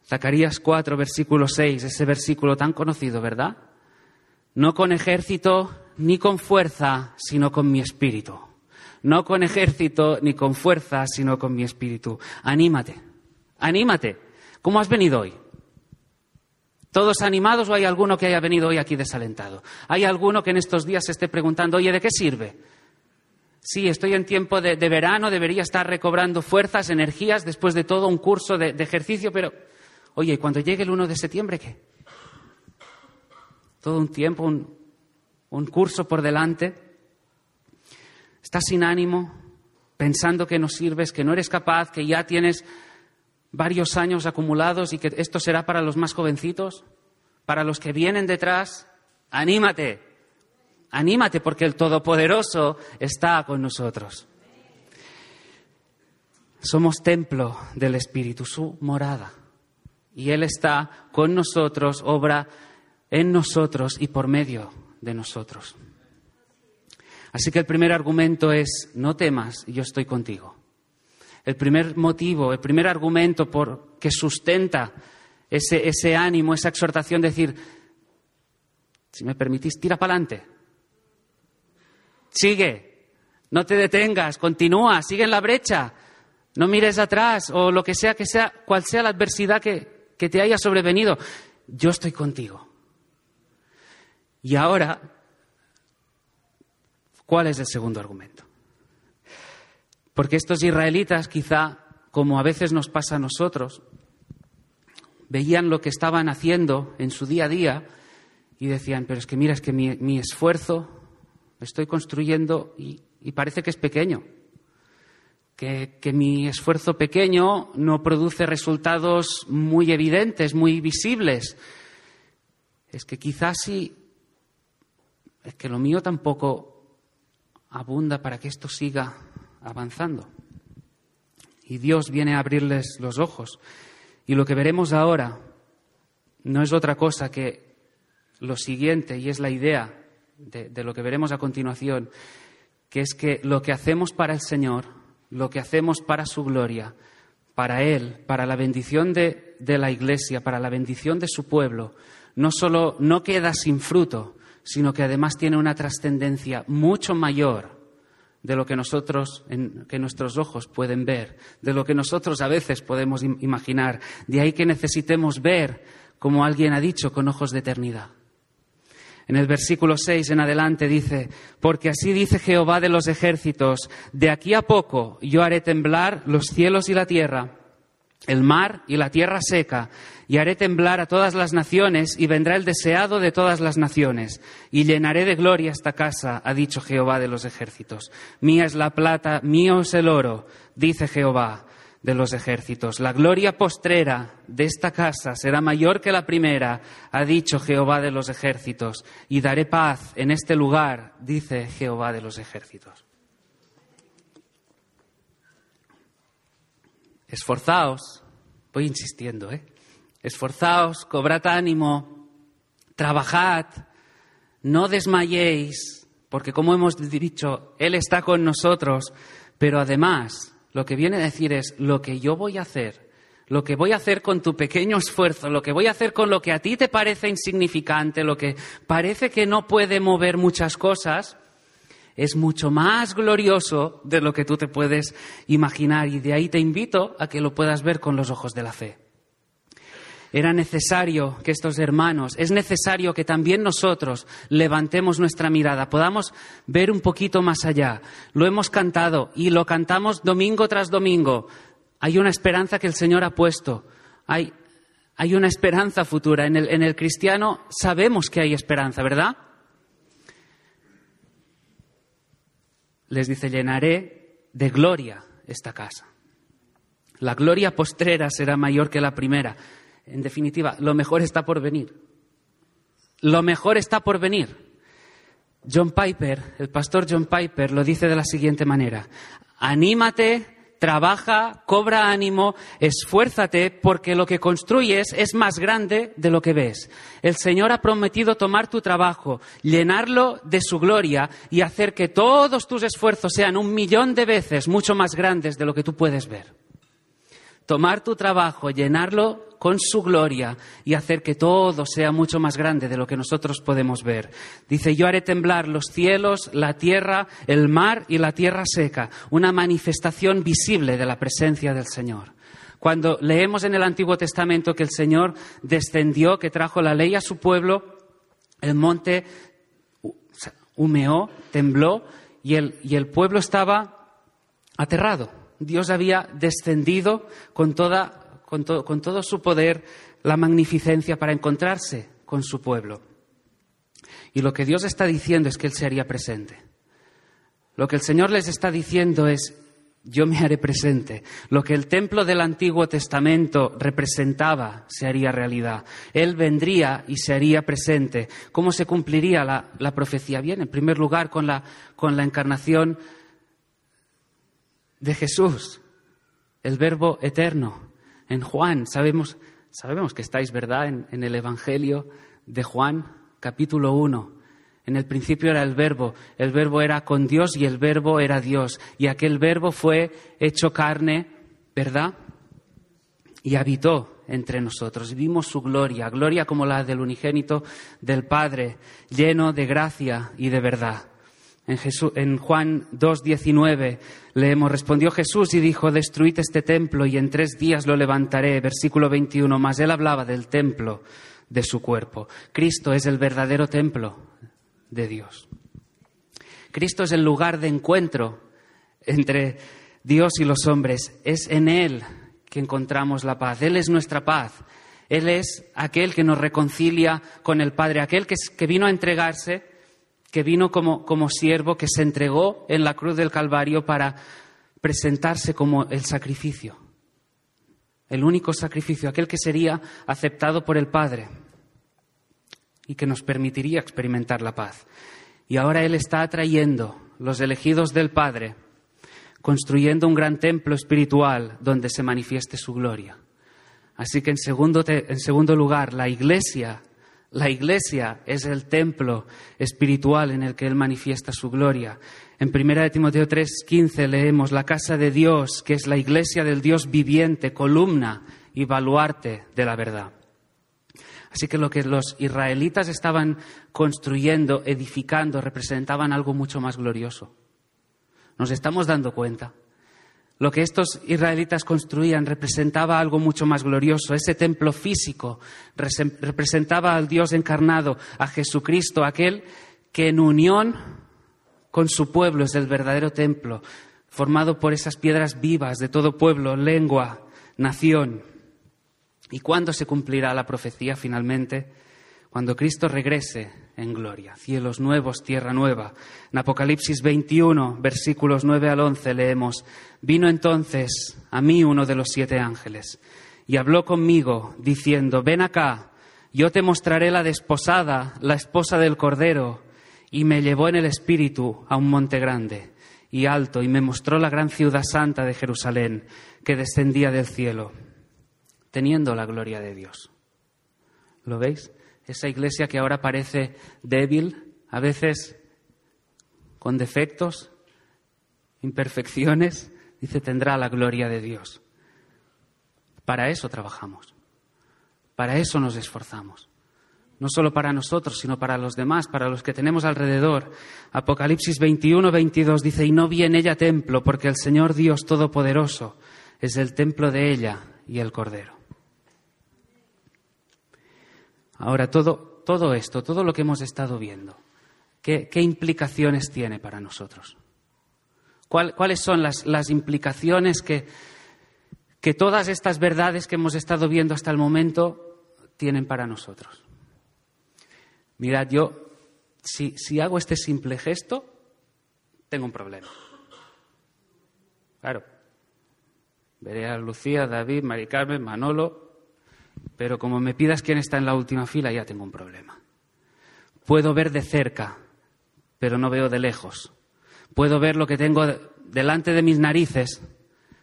Zacarías 4, versículo 6, ese versículo tan conocido, ¿verdad? No con ejército ni con fuerza, sino con mi espíritu. No con ejército ni con fuerza, sino con mi espíritu. Anímate, anímate. ¿Cómo has venido hoy? ¿Todos animados o hay alguno que haya venido hoy aquí desalentado? ¿Hay alguno que en estos días se esté preguntando, oye, ¿de qué sirve? Sí, estoy en tiempo de, verano, debería estar recobrando fuerzas, energías después de todo un curso de, ejercicio, pero, oye, cuando llegue el 1 de septiembre qué? Todo un tiempo, un, un curso por delante. Estás sin ánimo, pensando que no sirves, que no eres capaz, que ya tienes varios años acumulados y que esto será para los más jovencitos, para los que vienen detrás, anímate, anímate porque el Todopoderoso está con nosotros. Somos templo del Espíritu, su morada. Y Él está con nosotros, obra en nosotros y por medio de nosotros. Así que el primer argumento es, no temas, yo estoy contigo el primer motivo, el primer argumento por, que sustenta ese, ánimo, esa exhortación, decir, si me permitís, tira para adelante. Sigue, no te detengas, continúa, sigue en la brecha, no mires atrás o lo que sea que sea, cual sea la adversidad que, que te haya sobrevenido. Yo estoy contigo. Y ahora, ¿cuál es el segundo argumento? Porque estos israelitas, quizá, como a veces nos pasa a nosotros, veían lo que estaban haciendo en su día a día y decían, pero es que mira, es que mi, esfuerzo estoy construyendo y, parece que es pequeño. Que, que, mi esfuerzo pequeño no produce resultados muy evidentes, muy visibles. Es que quizás sí, es que lo mío tampoco abunda para que esto siga avanzando. Y Dios viene a abrirles los ojos. Y lo que veremos ahora no es otra cosa que lo siguiente, y es la idea de, lo que veremos a continuación, que es que lo que hacemos para el Señor, lo que hacemos para su gloria, para Él, para la bendición de, la Iglesia, para la bendición de su pueblo, no solo no queda sin fruto, sino que además tiene una trascendencia mucho mayor de lo que nosotros, que nuestros ojos pueden ver, de lo que nosotros a veces podemos imaginar. De ahí que necesitemos ver, como alguien ha dicho, con ojos de eternidad. En el versículo 6 en adelante dice, porque así dice Jehová de los ejércitos, de aquí a poco yo haré temblar los cielos y la tierra el mar y la tierra seca, y haré temblar a todas las naciones, y vendrá el deseado de todas las naciones, y llenaré de gloria esta casa, ha dicho Jehová de los ejércitos. Mía es la plata, mío es el oro, dice Jehová de los ejércitos. La gloria postrera de esta casa será mayor que la primera, ha dicho Jehová de los ejércitos, y daré paz en este lugar, dice Jehová de los ejércitos. Esforzaos, voy insistiendo, ¿eh? Esforzaos, cobrad ánimo, trabajad, no desmayéis, porque como hemos dicho, Él está con nosotros, pero además lo que viene a decir es lo que yo voy a hacer, lo que voy a hacer con tu pequeño esfuerzo, lo que voy a hacer con lo que a ti te parece insignificante, lo que parece que no puede mover muchas cosas, es mucho más glorioso de lo que tú te puedes imaginar y de ahí te invito a que lo puedas ver con los ojos de la fe. Era necesario que estos hermanos, es necesario que también nosotros levantemos nuestra mirada, podamos ver un poquito más allá. Lo hemos cantado y lo cantamos domingo tras domingo. Hay una esperanza que el Señor ha puesto. Hay, hay una esperanza futura. En el, en el cristiano sabemos que hay esperanza, ¿verdad? Les dice, llenaré de gloria esta casa. La gloria postrera será mayor que la primera. En definitiva, lo mejor está por venir. Lo mejor está por venir. John Piper, el pastor John Piper, lo dice de la siguiente manera. Anímate, trabaja, cobra ánimo, esfuérzate, porque lo que construyes es más grande de lo que ves. El Señor ha prometido tomar tu trabajo, llenarlo de su gloria y hacer que todos tus esfuerzos sean un millón de veces mucho más grandes de lo que tú puedes ver tomar tu trabajo, llenarlo con su gloria y hacer que todo sea mucho más grande de lo que nosotros podemos ver. Dice, yo haré temblar los cielos, la tierra, el mar y la tierra seca, una manifestación visible de la presencia del Señor. Cuando leemos en el Antiguo Testamento que el Señor descendió, que trajo la ley a su pueblo, el monte humeó, tembló y el, y el pueblo estaba aterrado Dios había descendido con, toda, con, con todo su poder, la magnificencia para encontrarse con su pueblo. Y lo que Dios está diciendo es que Él se haría presente. Lo que el Señor les está diciendo es, yo me haré presente. Lo que el templo del Antiguo Testamento representaba se haría realidad. Él vendría y se haría presente. ¿Cómo se cumpliría la, la profecía? Bien, en primer lugar, con la, con la encarnación de Jesús, el verbo eterno. En Juan, sabemos, sabemos que estáis, ¿verdad?, en, en el Evangelio de Juan, capítulo 1. En el principio era el verbo, el verbo era con Dios y el verbo era Dios. Y aquel verbo fue hecho carne, ¿verdad? Y habitó entre nosotros. Vimos su gloria, gloria como la del unigénito del Padre, lleno de gracia y de verdad. En, Jesús, en Juan 2.19 leemos, respondió Jesús y dijo, destruid este templo y en tres días lo levantaré. Versículo 21, más él hablaba del templo de su cuerpo. Cristo es el verdadero templo de Dios. Cristo es el lugar de encuentro entre Dios y los hombres. Es en Él que encontramos la paz. Él es nuestra paz. Él es aquel que nos reconcilia con el Padre, aquel que, que vino a entregarse que vino como, como siervo, que se entregó en la cruz del Calvario para presentarse como el sacrificio, el único sacrificio, aquel que sería aceptado por el Padre y que nos permitiría experimentar la paz. Y ahora Él está atrayendo los elegidos del Padre, construyendo un gran templo espiritual donde se manifieste su gloria. Así que en segundo, en segundo lugar, la Iglesia la iglesia es el templo espiritual en el que Él manifiesta su gloria. En 1 Timoteo 3:15 leemos la casa de Dios, que es la iglesia del Dios viviente, columna y baluarte de la verdad. Así que lo que los israelitas estaban construyendo, edificando, representaban algo mucho más glorioso. Nos estamos dando cuenta. Lo que estos israelitas construían representaba algo mucho más glorioso. Ese templo físico representaba al Dios encarnado, a Jesucristo, aquel que en unión con su pueblo es el verdadero templo, formado por esas piedras vivas de todo pueblo, lengua, nación. ¿Y cuándo se cumplirá la profecía finalmente? Cuando Cristo regrese en gloria, cielos nuevos, tierra nueva. En Apocalipsis 21, versículos 9 al 11 leemos, vino entonces a mí uno de los siete ángeles y habló conmigo diciendo, ven acá, yo te mostraré la desposada, la esposa del Cordero, y me llevó en el espíritu a un monte grande y alto y me mostró la gran ciudad santa de Jerusalén que descendía del cielo, teniendo la gloria de Dios. ¿Lo veis? Esa iglesia que ahora parece débil, a veces con defectos, imperfecciones, dice, tendrá la gloria de Dios. Para eso trabajamos, para eso nos esforzamos, no solo para nosotros, sino para los demás, para los que tenemos alrededor. Apocalipsis 21, 22 dice, y no vi en ella templo, porque el Señor Dios Todopoderoso es el templo de ella y el Cordero. Ahora, todo, todo esto, todo lo que hemos estado viendo, ¿qué, implicaciones tiene para nosotros? ¿Cuáles son las, las implicaciones que, que todas estas verdades que hemos estado viendo hasta el momento tienen para nosotros? Mirad, yo, si, si hago este simple gesto, tengo un problema. Claro. Veré a Lucía, David, Mari Carmen, Manolo, pero como me pidas quién está en la última fila, ya tengo un problema. Puedo ver de cerca, pero no veo de lejos. Puedo ver lo que tengo delante de mis narices,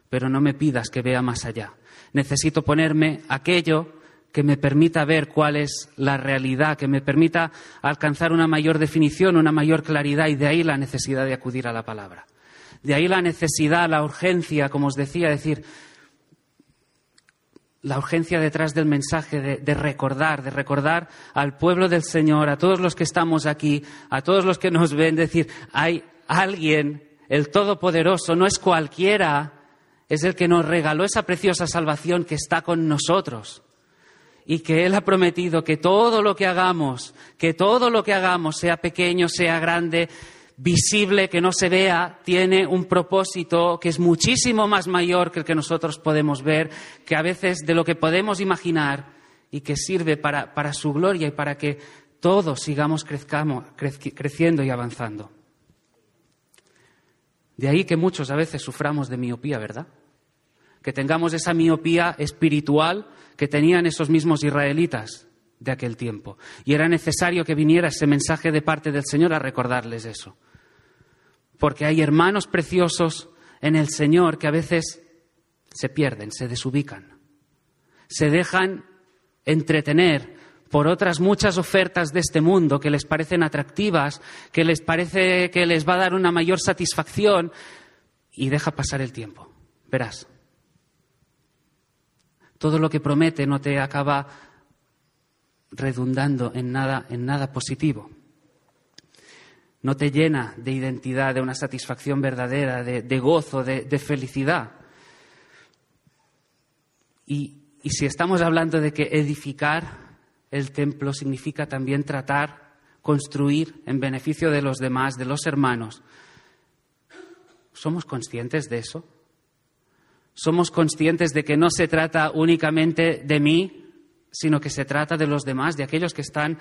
pero no me pidas que vea más allá. Necesito ponerme aquello que me permita ver cuál es la realidad, que me permita alcanzar una mayor definición, una mayor claridad, y de ahí la necesidad de acudir a la palabra. De ahí la necesidad, la urgencia, como os decía, decir, la urgencia detrás del mensaje de, recordar, de recordar al pueblo del Señor, a todos los que estamos aquí, a todos los que nos ven, decir, hay alguien, el Todopoderoso, no es cualquiera, es el que nos regaló esa preciosa salvación que está con nosotros. Y que Él ha prometido que todo lo que hagamos, que todo lo que hagamos, sea pequeño, sea grande, visible, que no se vea, tiene un propósito que es muchísimo más mayor que el que nosotros podemos ver, que a veces de lo que podemos imaginar y que sirve para, para su gloria y para que todos sigamos crezcamos, creciendo y avanzando. De ahí que muchos a veces suframos de miopía, ¿verdad? Que tengamos esa miopía espiritual que tenían esos mismos israelitas de aquel tiempo. Y era necesario que viniera ese mensaje de parte del Señor a recordarles eso. Porque hay hermanos preciosos en el Señor que a veces se pierden, se desubican, se dejan entretener por otras muchas ofertas de este mundo que les parecen atractivas, que les parece que les va a dar una mayor satisfacción y deja pasar el tiempo. Verás, todo lo que promete no te acaba redundando en nada, en nada positivo. No te llena de identidad, de una satisfacción verdadera, de, gozo, de, felicidad. Y, y si estamos hablando de que edificar el templo significa también tratar, construir en beneficio de los demás, de los hermanos, ¿somos conscientes de eso? somos conscientes de que no se trata únicamente de mí, sino que se trata de los demás, de aquellos que están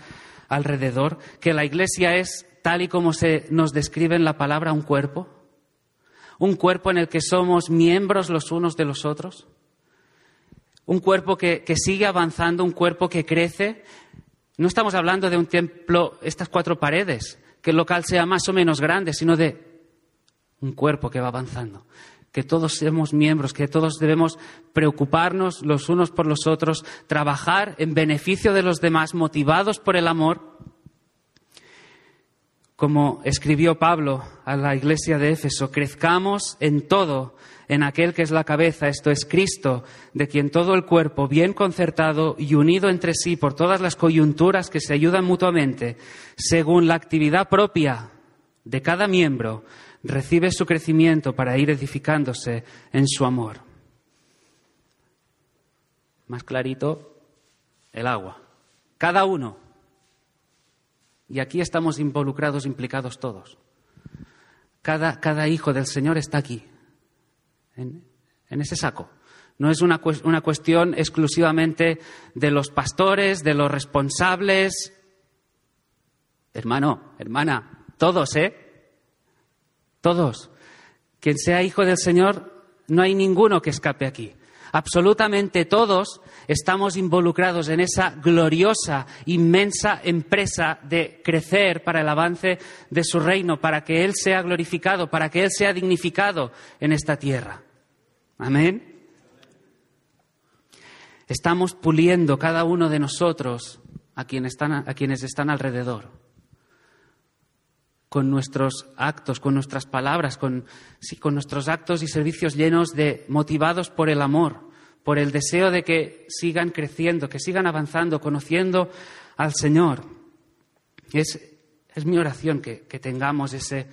alrededor, que la Iglesia es, tal y como se nos describe en la palabra, un cuerpo, un cuerpo en el que somos miembros los unos de los otros, un cuerpo que, que sigue avanzando, un cuerpo que crece. No estamos hablando de un templo, estas cuatro paredes, que el local sea más o menos grande, sino de un cuerpo que va avanzando que todos somos miembros, que todos debemos preocuparnos los unos por los otros, trabajar en beneficio de los demás, motivados por el amor. Como escribió Pablo a la iglesia de Éfeso, crezcamos en todo en aquel que es la cabeza, esto es Cristo, de quien todo el cuerpo, bien concertado y unido entre sí por todas las coyunturas que se ayudan mutuamente, según la actividad propia de cada miembro, recibe su crecimiento para ir edificándose en su amor. Más clarito, el agua. Cada uno. Y aquí estamos involucrados, implicados todos. Cada, cada hijo del Señor está aquí, en, ese saco. No es una, una cuestión exclusivamente de los pastores, de los responsables. Hermano, hermana, todos, ¿eh? Todos. Quien sea hijo del Señor, no hay ninguno que escape aquí. Absolutamente todos estamos involucrados en esa gloriosa, inmensa empresa de crecer para el avance de su reino, para que Él sea glorificado, para que Él sea dignificado en esta tierra. Amén. Estamos puliendo cada uno de nosotros a quienes están, a quienes están alrededor con nuestros actos, con nuestras palabras, con, con nuestros actos y servicios llenos de, motivados por el amor, por el deseo de que sigan creciendo, que sigan avanzando, conociendo al Señor. Es, es mi oración que, tengamos ese,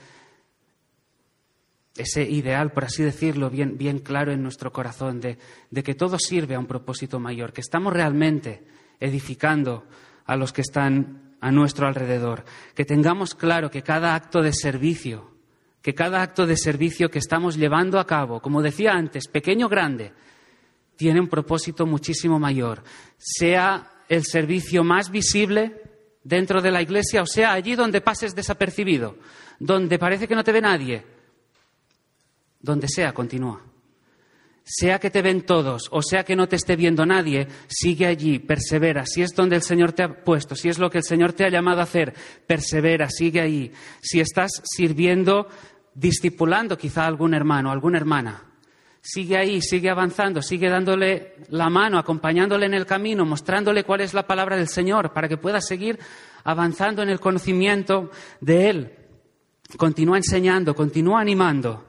ese ideal, por así decirlo, bien, bien claro en nuestro corazón, de, de, que todo sirve a un propósito mayor, que estamos realmente edificando a los que están a nuestro alrededor, que tengamos claro que cada acto de servicio, que cada acto de servicio que estamos llevando a cabo, como decía antes, pequeño o grande, tiene un propósito muchísimo mayor, sea el servicio más visible dentro de la iglesia, o sea, allí donde pases desapercibido, donde parece que no te ve nadie, donde sea, continúa. Sea que te ven todos o sea que no te esté viendo nadie, sigue allí, persevera. Si es donde el Señor te ha puesto, si es lo que el Señor te ha llamado a hacer, persevera, sigue ahí. Si estás sirviendo, discipulando quizá a algún hermano, alguna hermana, sigue ahí, sigue avanzando, sigue dándole la mano, acompañándole en el camino, mostrándole cuál es la palabra del Señor para que pueda seguir avanzando en el conocimiento de Él. Continúa enseñando, continúa animando.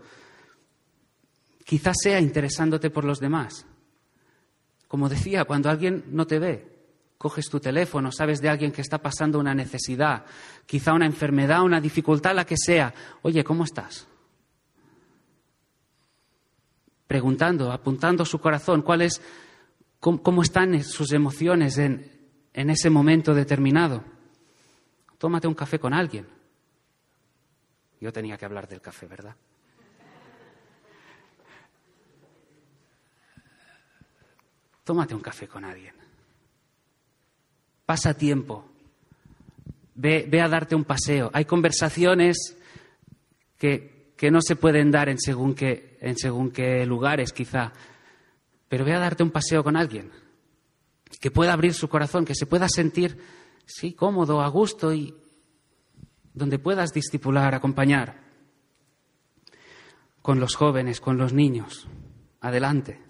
Quizás sea interesándote por los demás. Como decía, cuando alguien no te ve, coges tu teléfono, sabes de alguien que está pasando una necesidad, quizá una enfermedad, una dificultad, la que sea. Oye, ¿cómo estás? Preguntando, apuntando su corazón, cuál es, cómo, están sus emociones en, en ese momento determinado. Tómate un café con alguien. Yo tenía que hablar del café, ¿verdad? Tómate un café con alguien. Pasa tiempo. Ve, a darte un paseo. Hay conversaciones que, que, no se pueden dar en según, qué, en según qué lugares, quizá. Pero ve a darte un paseo con alguien. Que pueda abrir su corazón, que se pueda sentir, sí, cómodo, a gusto y donde puedas discipular, acompañar. Con los jóvenes, con los niños. Adelante.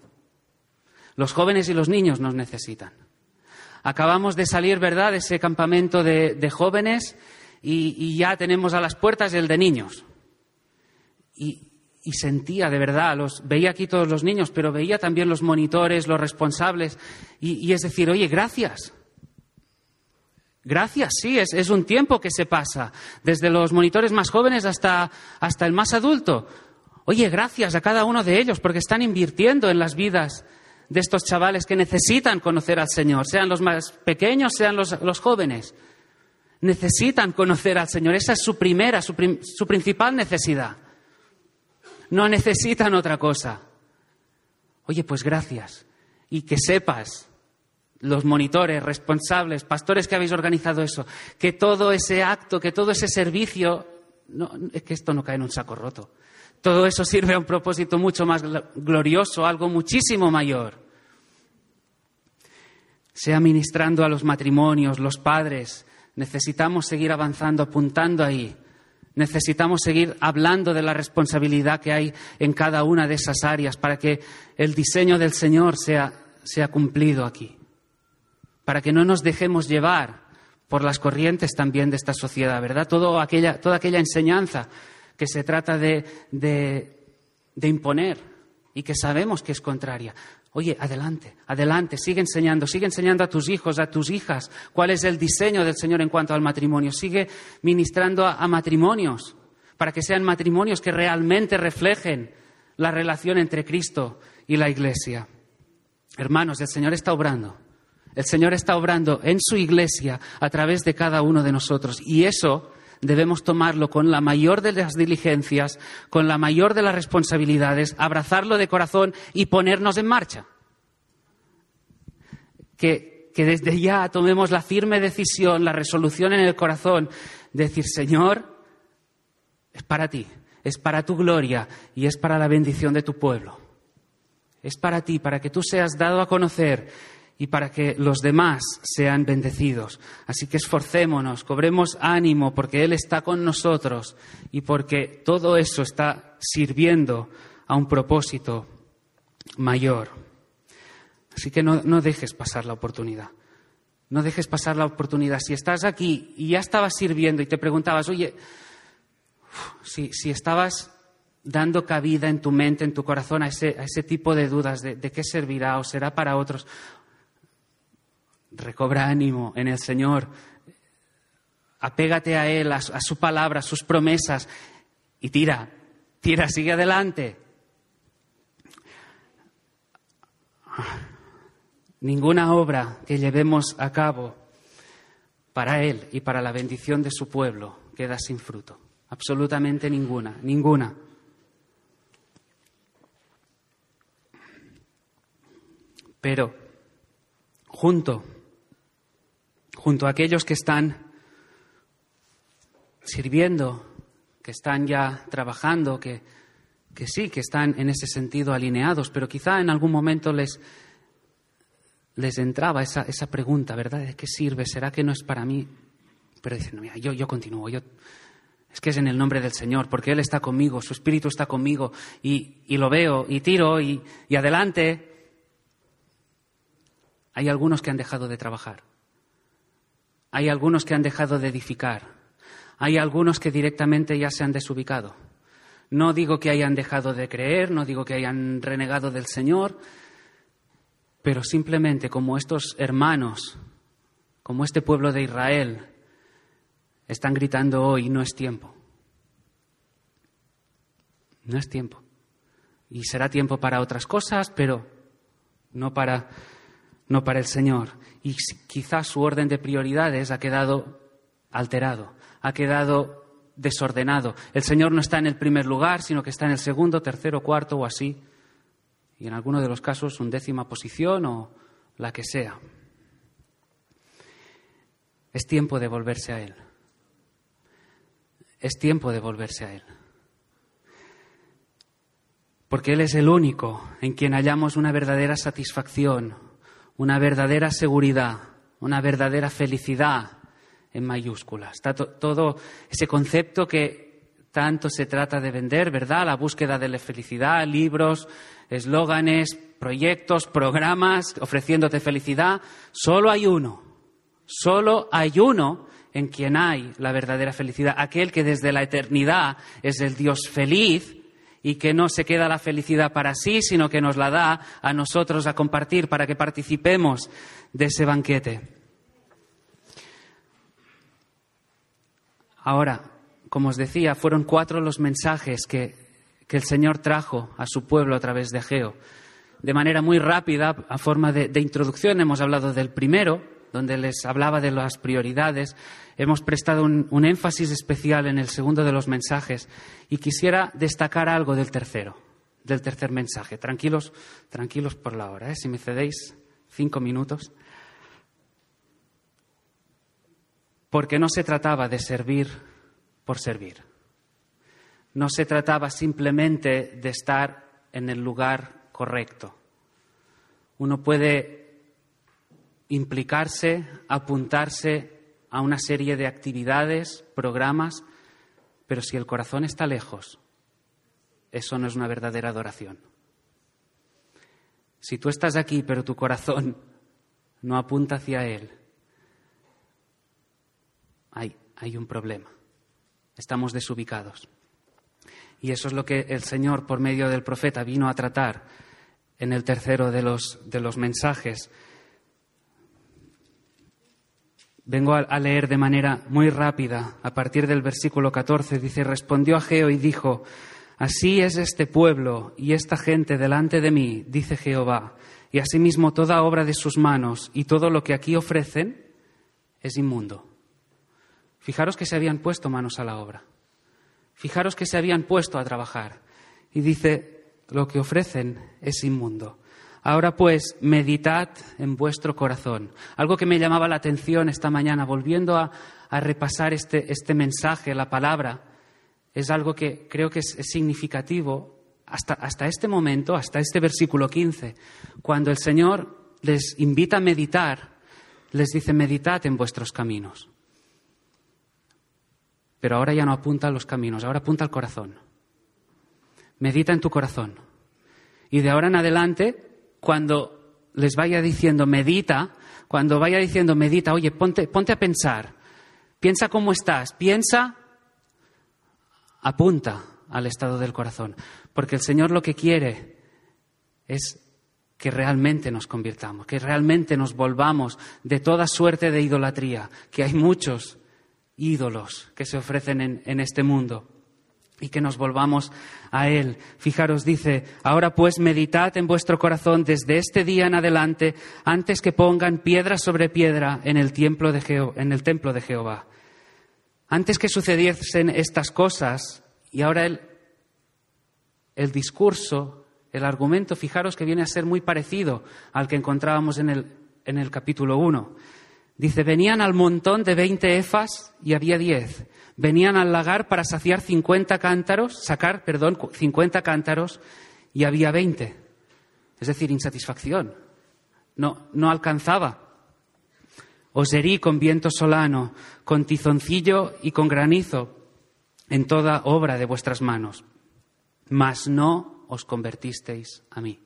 Los jóvenes y los niños nos necesitan. Acabamos de salir, ¿verdad?, de ese campamento de, jóvenes y, ya tenemos a las puertas el de niños. Y, sentía de verdad, los, veía aquí todos los niños, pero veía también los monitores, los responsables, y, es decir, oye, gracias. Gracias, sí, es, un tiempo que se pasa, desde los monitores más jóvenes hasta, hasta el más adulto. Oye, gracias a cada uno de ellos porque están invirtiendo en las vidas de estos chavales que necesitan conocer al Señor, sean los más pequeños, sean los, jóvenes. Necesitan conocer al Señor. Esa es su primera, su, su principal necesidad. No necesitan otra cosa. Oye, pues gracias. Y que sepas, los monitores, responsables, pastores que habéis organizado eso, que todo ese acto, que todo ese servicio, no, es que esto no cae en un saco roto. Todo eso sirve a un propósito mucho más glorioso, algo muchísimo mayor. Sea ministrando a los matrimonios, los padres, necesitamos seguir avanzando, apuntando ahí. Necesitamos seguir hablando de la responsabilidad que hay en cada una de esas áreas para que el diseño del Señor sea, cumplido aquí. Para que no nos dejemos llevar por las corrientes también de esta sociedad, ¿verdad? aquella, toda aquella enseñanza que se trata de, imponer y que sabemos que es contraria. Oye, adelante, adelante, sigue enseñando, sigue enseñando a tus hijos, a tus hijas, cuál es el diseño del Señor en cuanto al matrimonio. Sigue ministrando a, matrimonios, para que sean matrimonios que realmente reflejen la relación entre Cristo y la Iglesia. Hermanos, el Señor está obrando. El Señor está obrando en su Iglesia a través de cada uno de nosotros. Y eso debemos tomarlo con la mayor de las diligencias, con la mayor de las responsabilidades, abrazarlo de corazón y ponernos en marcha. Que, desde ya tomemos la firme decisión, la resolución en el corazón, de decir, Señor, es para ti, es para tu gloria y es para la bendición de tu pueblo. Es para ti, para que tú seas dado a conocer y para que los demás sean bendecidos. Así que esforcémonos, cobremos ánimo porque Él está con nosotros y porque todo eso está sirviendo a un propósito mayor. Así que no, dejes pasar la oportunidad. No dejes pasar la oportunidad. Si estás aquí y ya estabas sirviendo y te preguntabas, oye, si, estabas dando cabida en tu mente, en tu corazón a ese, tipo de dudas de, de qué servirá o será para otros, recobra ánimo en el Señor, apégate a Él, a, a su palabra, a sus promesas y tira, tira, sigue adelante. Ninguna obra que llevemos a cabo para Él y para la bendición de su pueblo queda sin fruto. Absolutamente ninguna, ninguna. Pero junto, junto a aquellos que están sirviendo, que están ya trabajando, que, que sí, que están en ese sentido alineados, pero quizá en algún momento les, les entraba esa, esa pregunta, ¿verdad? ¿De qué sirve? ¿Será que no es para mí? Pero dicen, mira, yo, yo continúo, yo, es que es en el nombre del Señor, porque Él está conmigo, su Espíritu está conmigo, y, y lo veo, y tiro, y, y adelante. Hay algunos que han dejado de trabajar. Hay algunos que han dejado de edificar. Hay algunos que directamente ya se han desubicado. No digo que hayan dejado de creer, no digo que hayan renegado del Señor, pero simplemente como estos hermanos, como este pueblo de Israel, están gritando hoy, no es tiempo. No es tiempo. Y será tiempo para otras cosas, pero no para, no para el Señor. Y quizás su orden de prioridades ha quedado alterado, ha quedado desordenado. El Señor no está en el primer lugar, sino que está en el segundo, tercero, cuarto o así y en alguno de los casos un décima posición o la que sea. Es tiempo de volverse a Él. Es tiempo de volverse a Él. Porque Él es el único en quien hallamos una verdadera satisfacción, una verdadera seguridad, una verdadera felicidad en mayúsculas. Está todo ese concepto que tanto se trata de vender, ¿verdad? La búsqueda de la felicidad, libros, eslóganes, proyectos, programas, ofreciéndote felicidad. Solo hay uno, solo hay uno en quien hay la verdadera felicidad, aquel que desde la eternidad es el Dios feliz y que no se queda la felicidad para sí, sino que nos la da a nosotros a compartir para que participemos de ese banquete. Ahora, como os decía, fueron cuatro los mensajes que, el Señor trajo a su pueblo a través de Geo. De manera muy rápida, a forma de, introducción, hemos hablado del primero, donde les hablaba de las prioridades. Hemos prestado un, énfasis especial en el segundo de los mensajes y quisiera destacar algo del tercero, del tercer mensaje. Tranquilos, tranquilos por la hora, ¿eh? si me cedéis cinco minutos. Porque no se trataba de servir por servir. No se trataba simplemente de estar en el lugar correcto. Uno puede implicarse, apuntarse a una serie de actividades, programas, pero si el corazón está lejos, eso no es una verdadera adoración. Si tú estás aquí, pero tu corazón no apunta hacia Él, hay, un problema estamos desubicados. Y eso es lo que el Señor, por medio del profeta, vino a tratar en el tercero de los, de los mensajes. Vengo a, leer de manera muy rápida, a partir del versículo 14, dice, respondió a Geo y dijo, Así es este pueblo y esta gente delante de mí, dice Jehová, y asimismo toda obra de sus manos y todo lo que aquí ofrecen es inmundo. Fijaros que se habían puesto manos a la obra. Fijaros que se habían puesto a trabajar. Y dice, lo que ofrecen es inmundo. Ahora pues, meditad en vuestro corazón. Algo que me llamaba la atención esta mañana, volviendo a, repasar este, este, mensaje, la palabra, es algo que creo que es, significativo hasta, hasta este momento, hasta este versículo 15, cuando el Señor les invita a meditar, les dice, meditad en vuestros caminos. Pero ahora ya no apunta a los caminos, ahora apunta al corazón. Medita en tu corazón. Y de ahora en adelante, cuando les vaya diciendo medita, cuando vaya diciendo medita, oye, ponte, ponte a pensar, piensa cómo estás, piensa, apunta al estado del corazón. Porque el Señor lo que quiere es que realmente nos convirtamos, que realmente nos volvamos de toda suerte de idolatría, que hay muchos ídolos que se ofrecen en, en este mundo y que nos volvamos a Él. Fijaros, dice, ahora pues meditad en vuestro corazón desde este día en adelante, antes que pongan piedra sobre piedra en el templo de, Jehová. Antes que sucediesen estas cosas, y ahora el, el discurso el argumento, fijaros que viene a ser muy parecido al que encontrábamos en el, en el capítulo 1. Dice, venían al montón de 20 efas y había 10. Venían al lagar para saciar 50 cántaros, sacar, perdón, 50 cántaros y había 20. Es decir, insatisfacción. No, no alcanzaba. Os herí con viento solano, con tizoncillo y con granizo en toda obra de vuestras manos. Mas no os convertisteis a mí.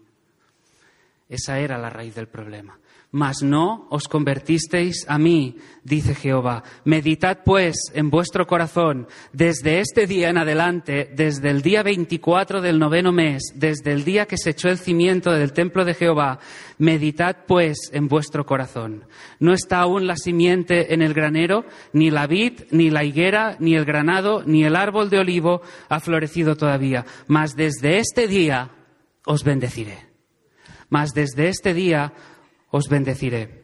Esa era la raíz del problema. Mas no os convertisteis a mí, dice Jehová. Meditad pues en vuestro corazón desde este día en adelante, desde el día 24 del noveno mes, desde el día que se echó el cimiento del templo de Jehová. Meditad pues en vuestro corazón. No está aún la simiente en el granero, ni la vid, ni la higuera, ni el granado, ni el árbol de olivo ha florecido todavía. Mas desde este día os bendeciré. Mas desde este día os bendeciré.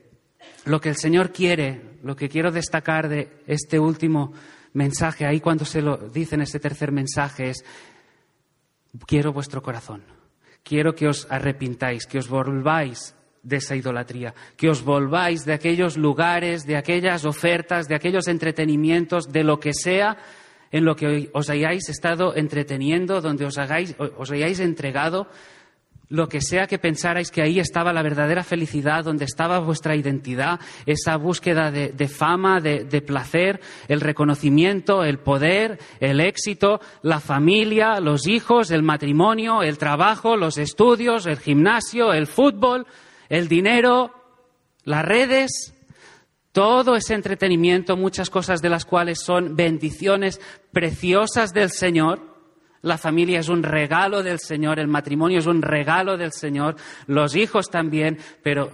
Lo que el Señor quiere, lo que quiero destacar de este último mensaje, ahí cuando se lo dice en este tercer mensaje, es, quiero vuestro corazón, quiero que os arrepintáis, que os volváis de esa idolatría, que os volváis de aquellos lugares, de aquellas ofertas, de aquellos entretenimientos, de lo que sea en lo que os hayáis estado entreteniendo, donde os, hagáis, os hayáis entregado lo que sea que pensarais que ahí estaba la verdadera felicidad, donde estaba vuestra identidad, esa búsqueda de, fama, de, de, placer, el reconocimiento, el poder, el éxito, la familia, los hijos, el matrimonio, el trabajo, los estudios, el gimnasio, el fútbol, el dinero, las redes, todo ese entretenimiento, muchas cosas de las cuales son bendiciones preciosas del Señor, la familia es un regalo del Señor, el matrimonio es un regalo del Señor, los hijos también, pero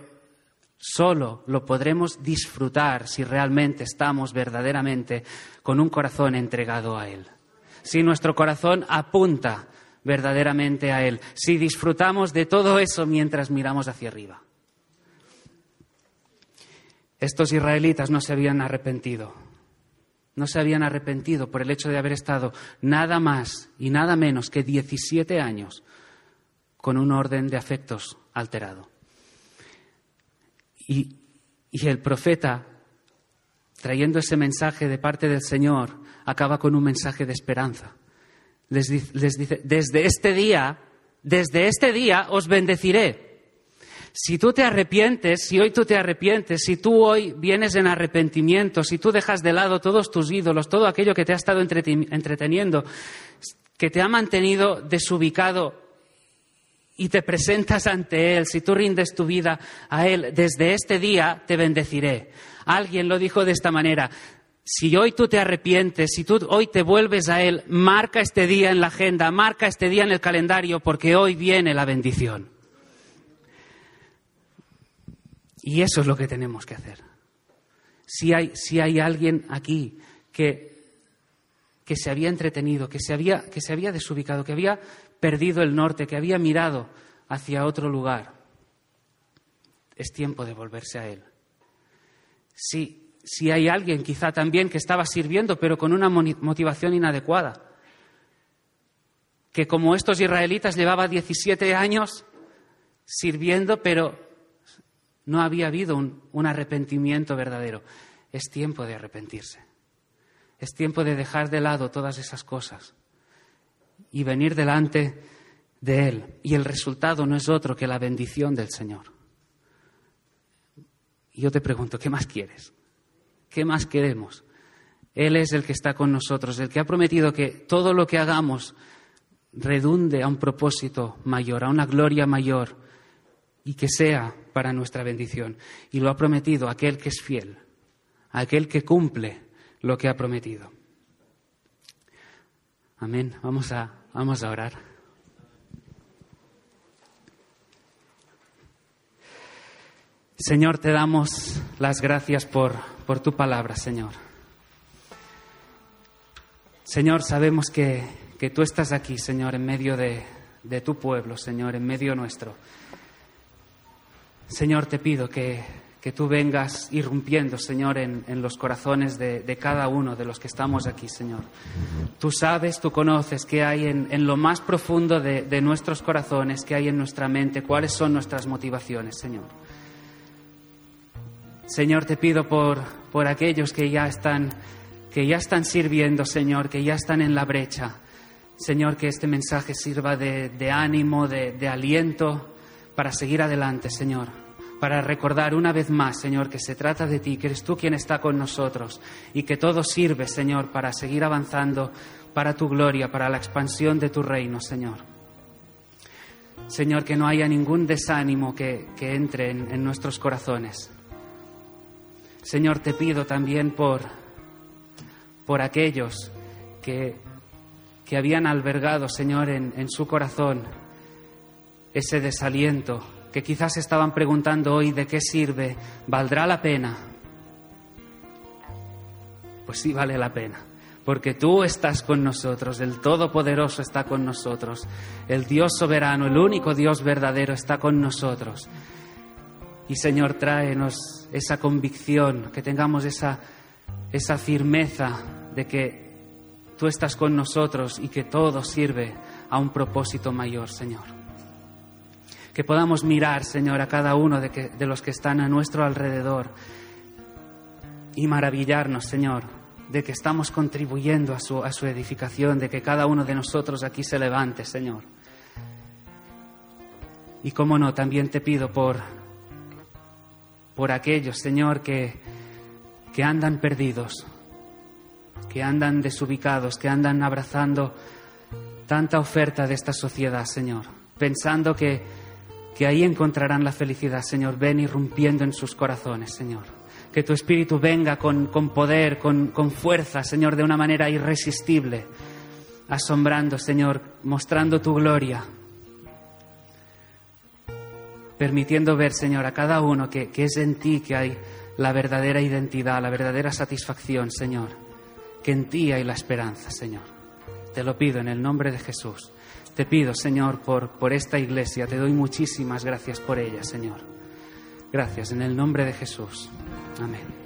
solo lo podremos disfrutar si realmente estamos verdaderamente con un corazón entregado a Él. Si nuestro corazón apunta verdaderamente a Él, si disfrutamos de todo eso mientras miramos hacia arriba. Estos israelitas no se habían arrepentido no se habían arrepentido por el hecho de haber estado nada más y nada menos que 17 años con un orden de afectos alterado. Y, el profeta, trayendo ese mensaje de parte del Señor, acaba con un mensaje de esperanza. Les, les dice, desde este día, desde este día os bendeciré. Si tú te arrepientes, si hoy tú te arrepientes, si tú hoy vienes en arrepentimiento, si tú dejas de lado todos tus ídolos, todo aquello que te ha estado entreteniendo, que te ha mantenido desubicado y te presentas ante Él, si tú rindes tu vida a Él, desde este día te bendeciré. Alguien lo dijo de esta manera. Si hoy tú te arrepientes, si tú hoy te vuelves a Él, marca este día en la agenda, marca este día en el calendario, porque hoy viene la bendición. Y eso es lo que tenemos que hacer. Si hay, si hay alguien aquí que, que se había entretenido, que se había, que se había desubicado, que había perdido el norte, que había mirado hacia otro lugar, es tiempo de volverse a Él. Si, si hay alguien quizá también que estaba sirviendo, pero con una motivación inadecuada, que como estos israelitas llevaba 17 años sirviendo, pero no había habido un, arrepentimiento verdadero. Es tiempo de arrepentirse. Es tiempo de dejar de lado todas esas cosas y venir delante de Él. Y el resultado no es otro que la bendición del Señor. Y yo te pregunto, ¿qué más quieres? ¿Qué más queremos? Él es el que está con nosotros, el que ha prometido que todo lo que hagamos redunde a un propósito mayor, a una gloria mayor y que sea para nuestra bendición. Y lo ha prometido aquel que es fiel, aquel que cumple lo que ha prometido. Amén. Vamos a, vamos a orar. Señor, te damos las gracias por, por tu palabra, Señor. Señor, sabemos que, que tú estás aquí, Señor, en medio de, de tu pueblo, Señor, en medio nuestro. Señor, te pido que, que tú vengas irrumpiendo, Señor, en, en los corazones de, de, cada uno de los que estamos aquí, Señor. Tú sabes, tú conoces qué hay en, en lo más profundo de, de, nuestros corazones, qué hay en nuestra mente, cuáles son nuestras motivaciones, Señor. Señor, te pido por, por aquellos que ya están que ya están sirviendo, Señor, que ya están en la brecha. Señor, que este mensaje sirva de, de ánimo, de, de aliento para seguir adelante, Señor para recordar una vez más, Señor, que se trata de ti, que eres tú quien está con nosotros y que todo sirve, Señor, para seguir avanzando para tu gloria, para la expansión de tu reino, Señor. Señor, que no haya ningún desánimo que, que entre en, nuestros corazones. Señor, te pido también por, por aquellos que, que habían albergado, Señor, en, en su corazón ese desaliento, que quizás estaban preguntando hoy de qué sirve, ¿valdrá la pena? Pues sí vale la pena, porque tú estás con nosotros, el Todopoderoso está con nosotros, el Dios soberano, el único Dios verdadero está con nosotros. Y Señor, tráenos esa convicción, que tengamos esa, esa firmeza de que tú estás con nosotros y que todo sirve a un propósito mayor, Señor que podamos mirar, Señor, a cada uno de, que, los que están a nuestro alrededor y maravillarnos, Señor, de que estamos contribuyendo a su, a su edificación, de que cada uno de nosotros aquí se levante, Señor. Y cómo no, también te pido por, por aquellos, Señor, que, que andan perdidos, que andan desubicados, que andan abrazando tanta oferta de esta sociedad, Señor, pensando que que ahí encontrarán la felicidad, Señor. Ven irrumpiendo en sus corazones, Señor. Que tu Espíritu venga con, con poder, con, con fuerza, Señor, de una manera irresistible, asombrando, Señor, mostrando tu gloria, permitiendo ver, Señor, a cada uno que, que, es en ti que hay la verdadera identidad, la verdadera satisfacción, Señor, que en ti hay la esperanza, Señor. Te lo pido en el nombre de Jesús. Te pido, Señor, por, por esta iglesia. Te doy muchísimas gracias por ella, Señor. Gracias en el nombre de Jesús. Amén.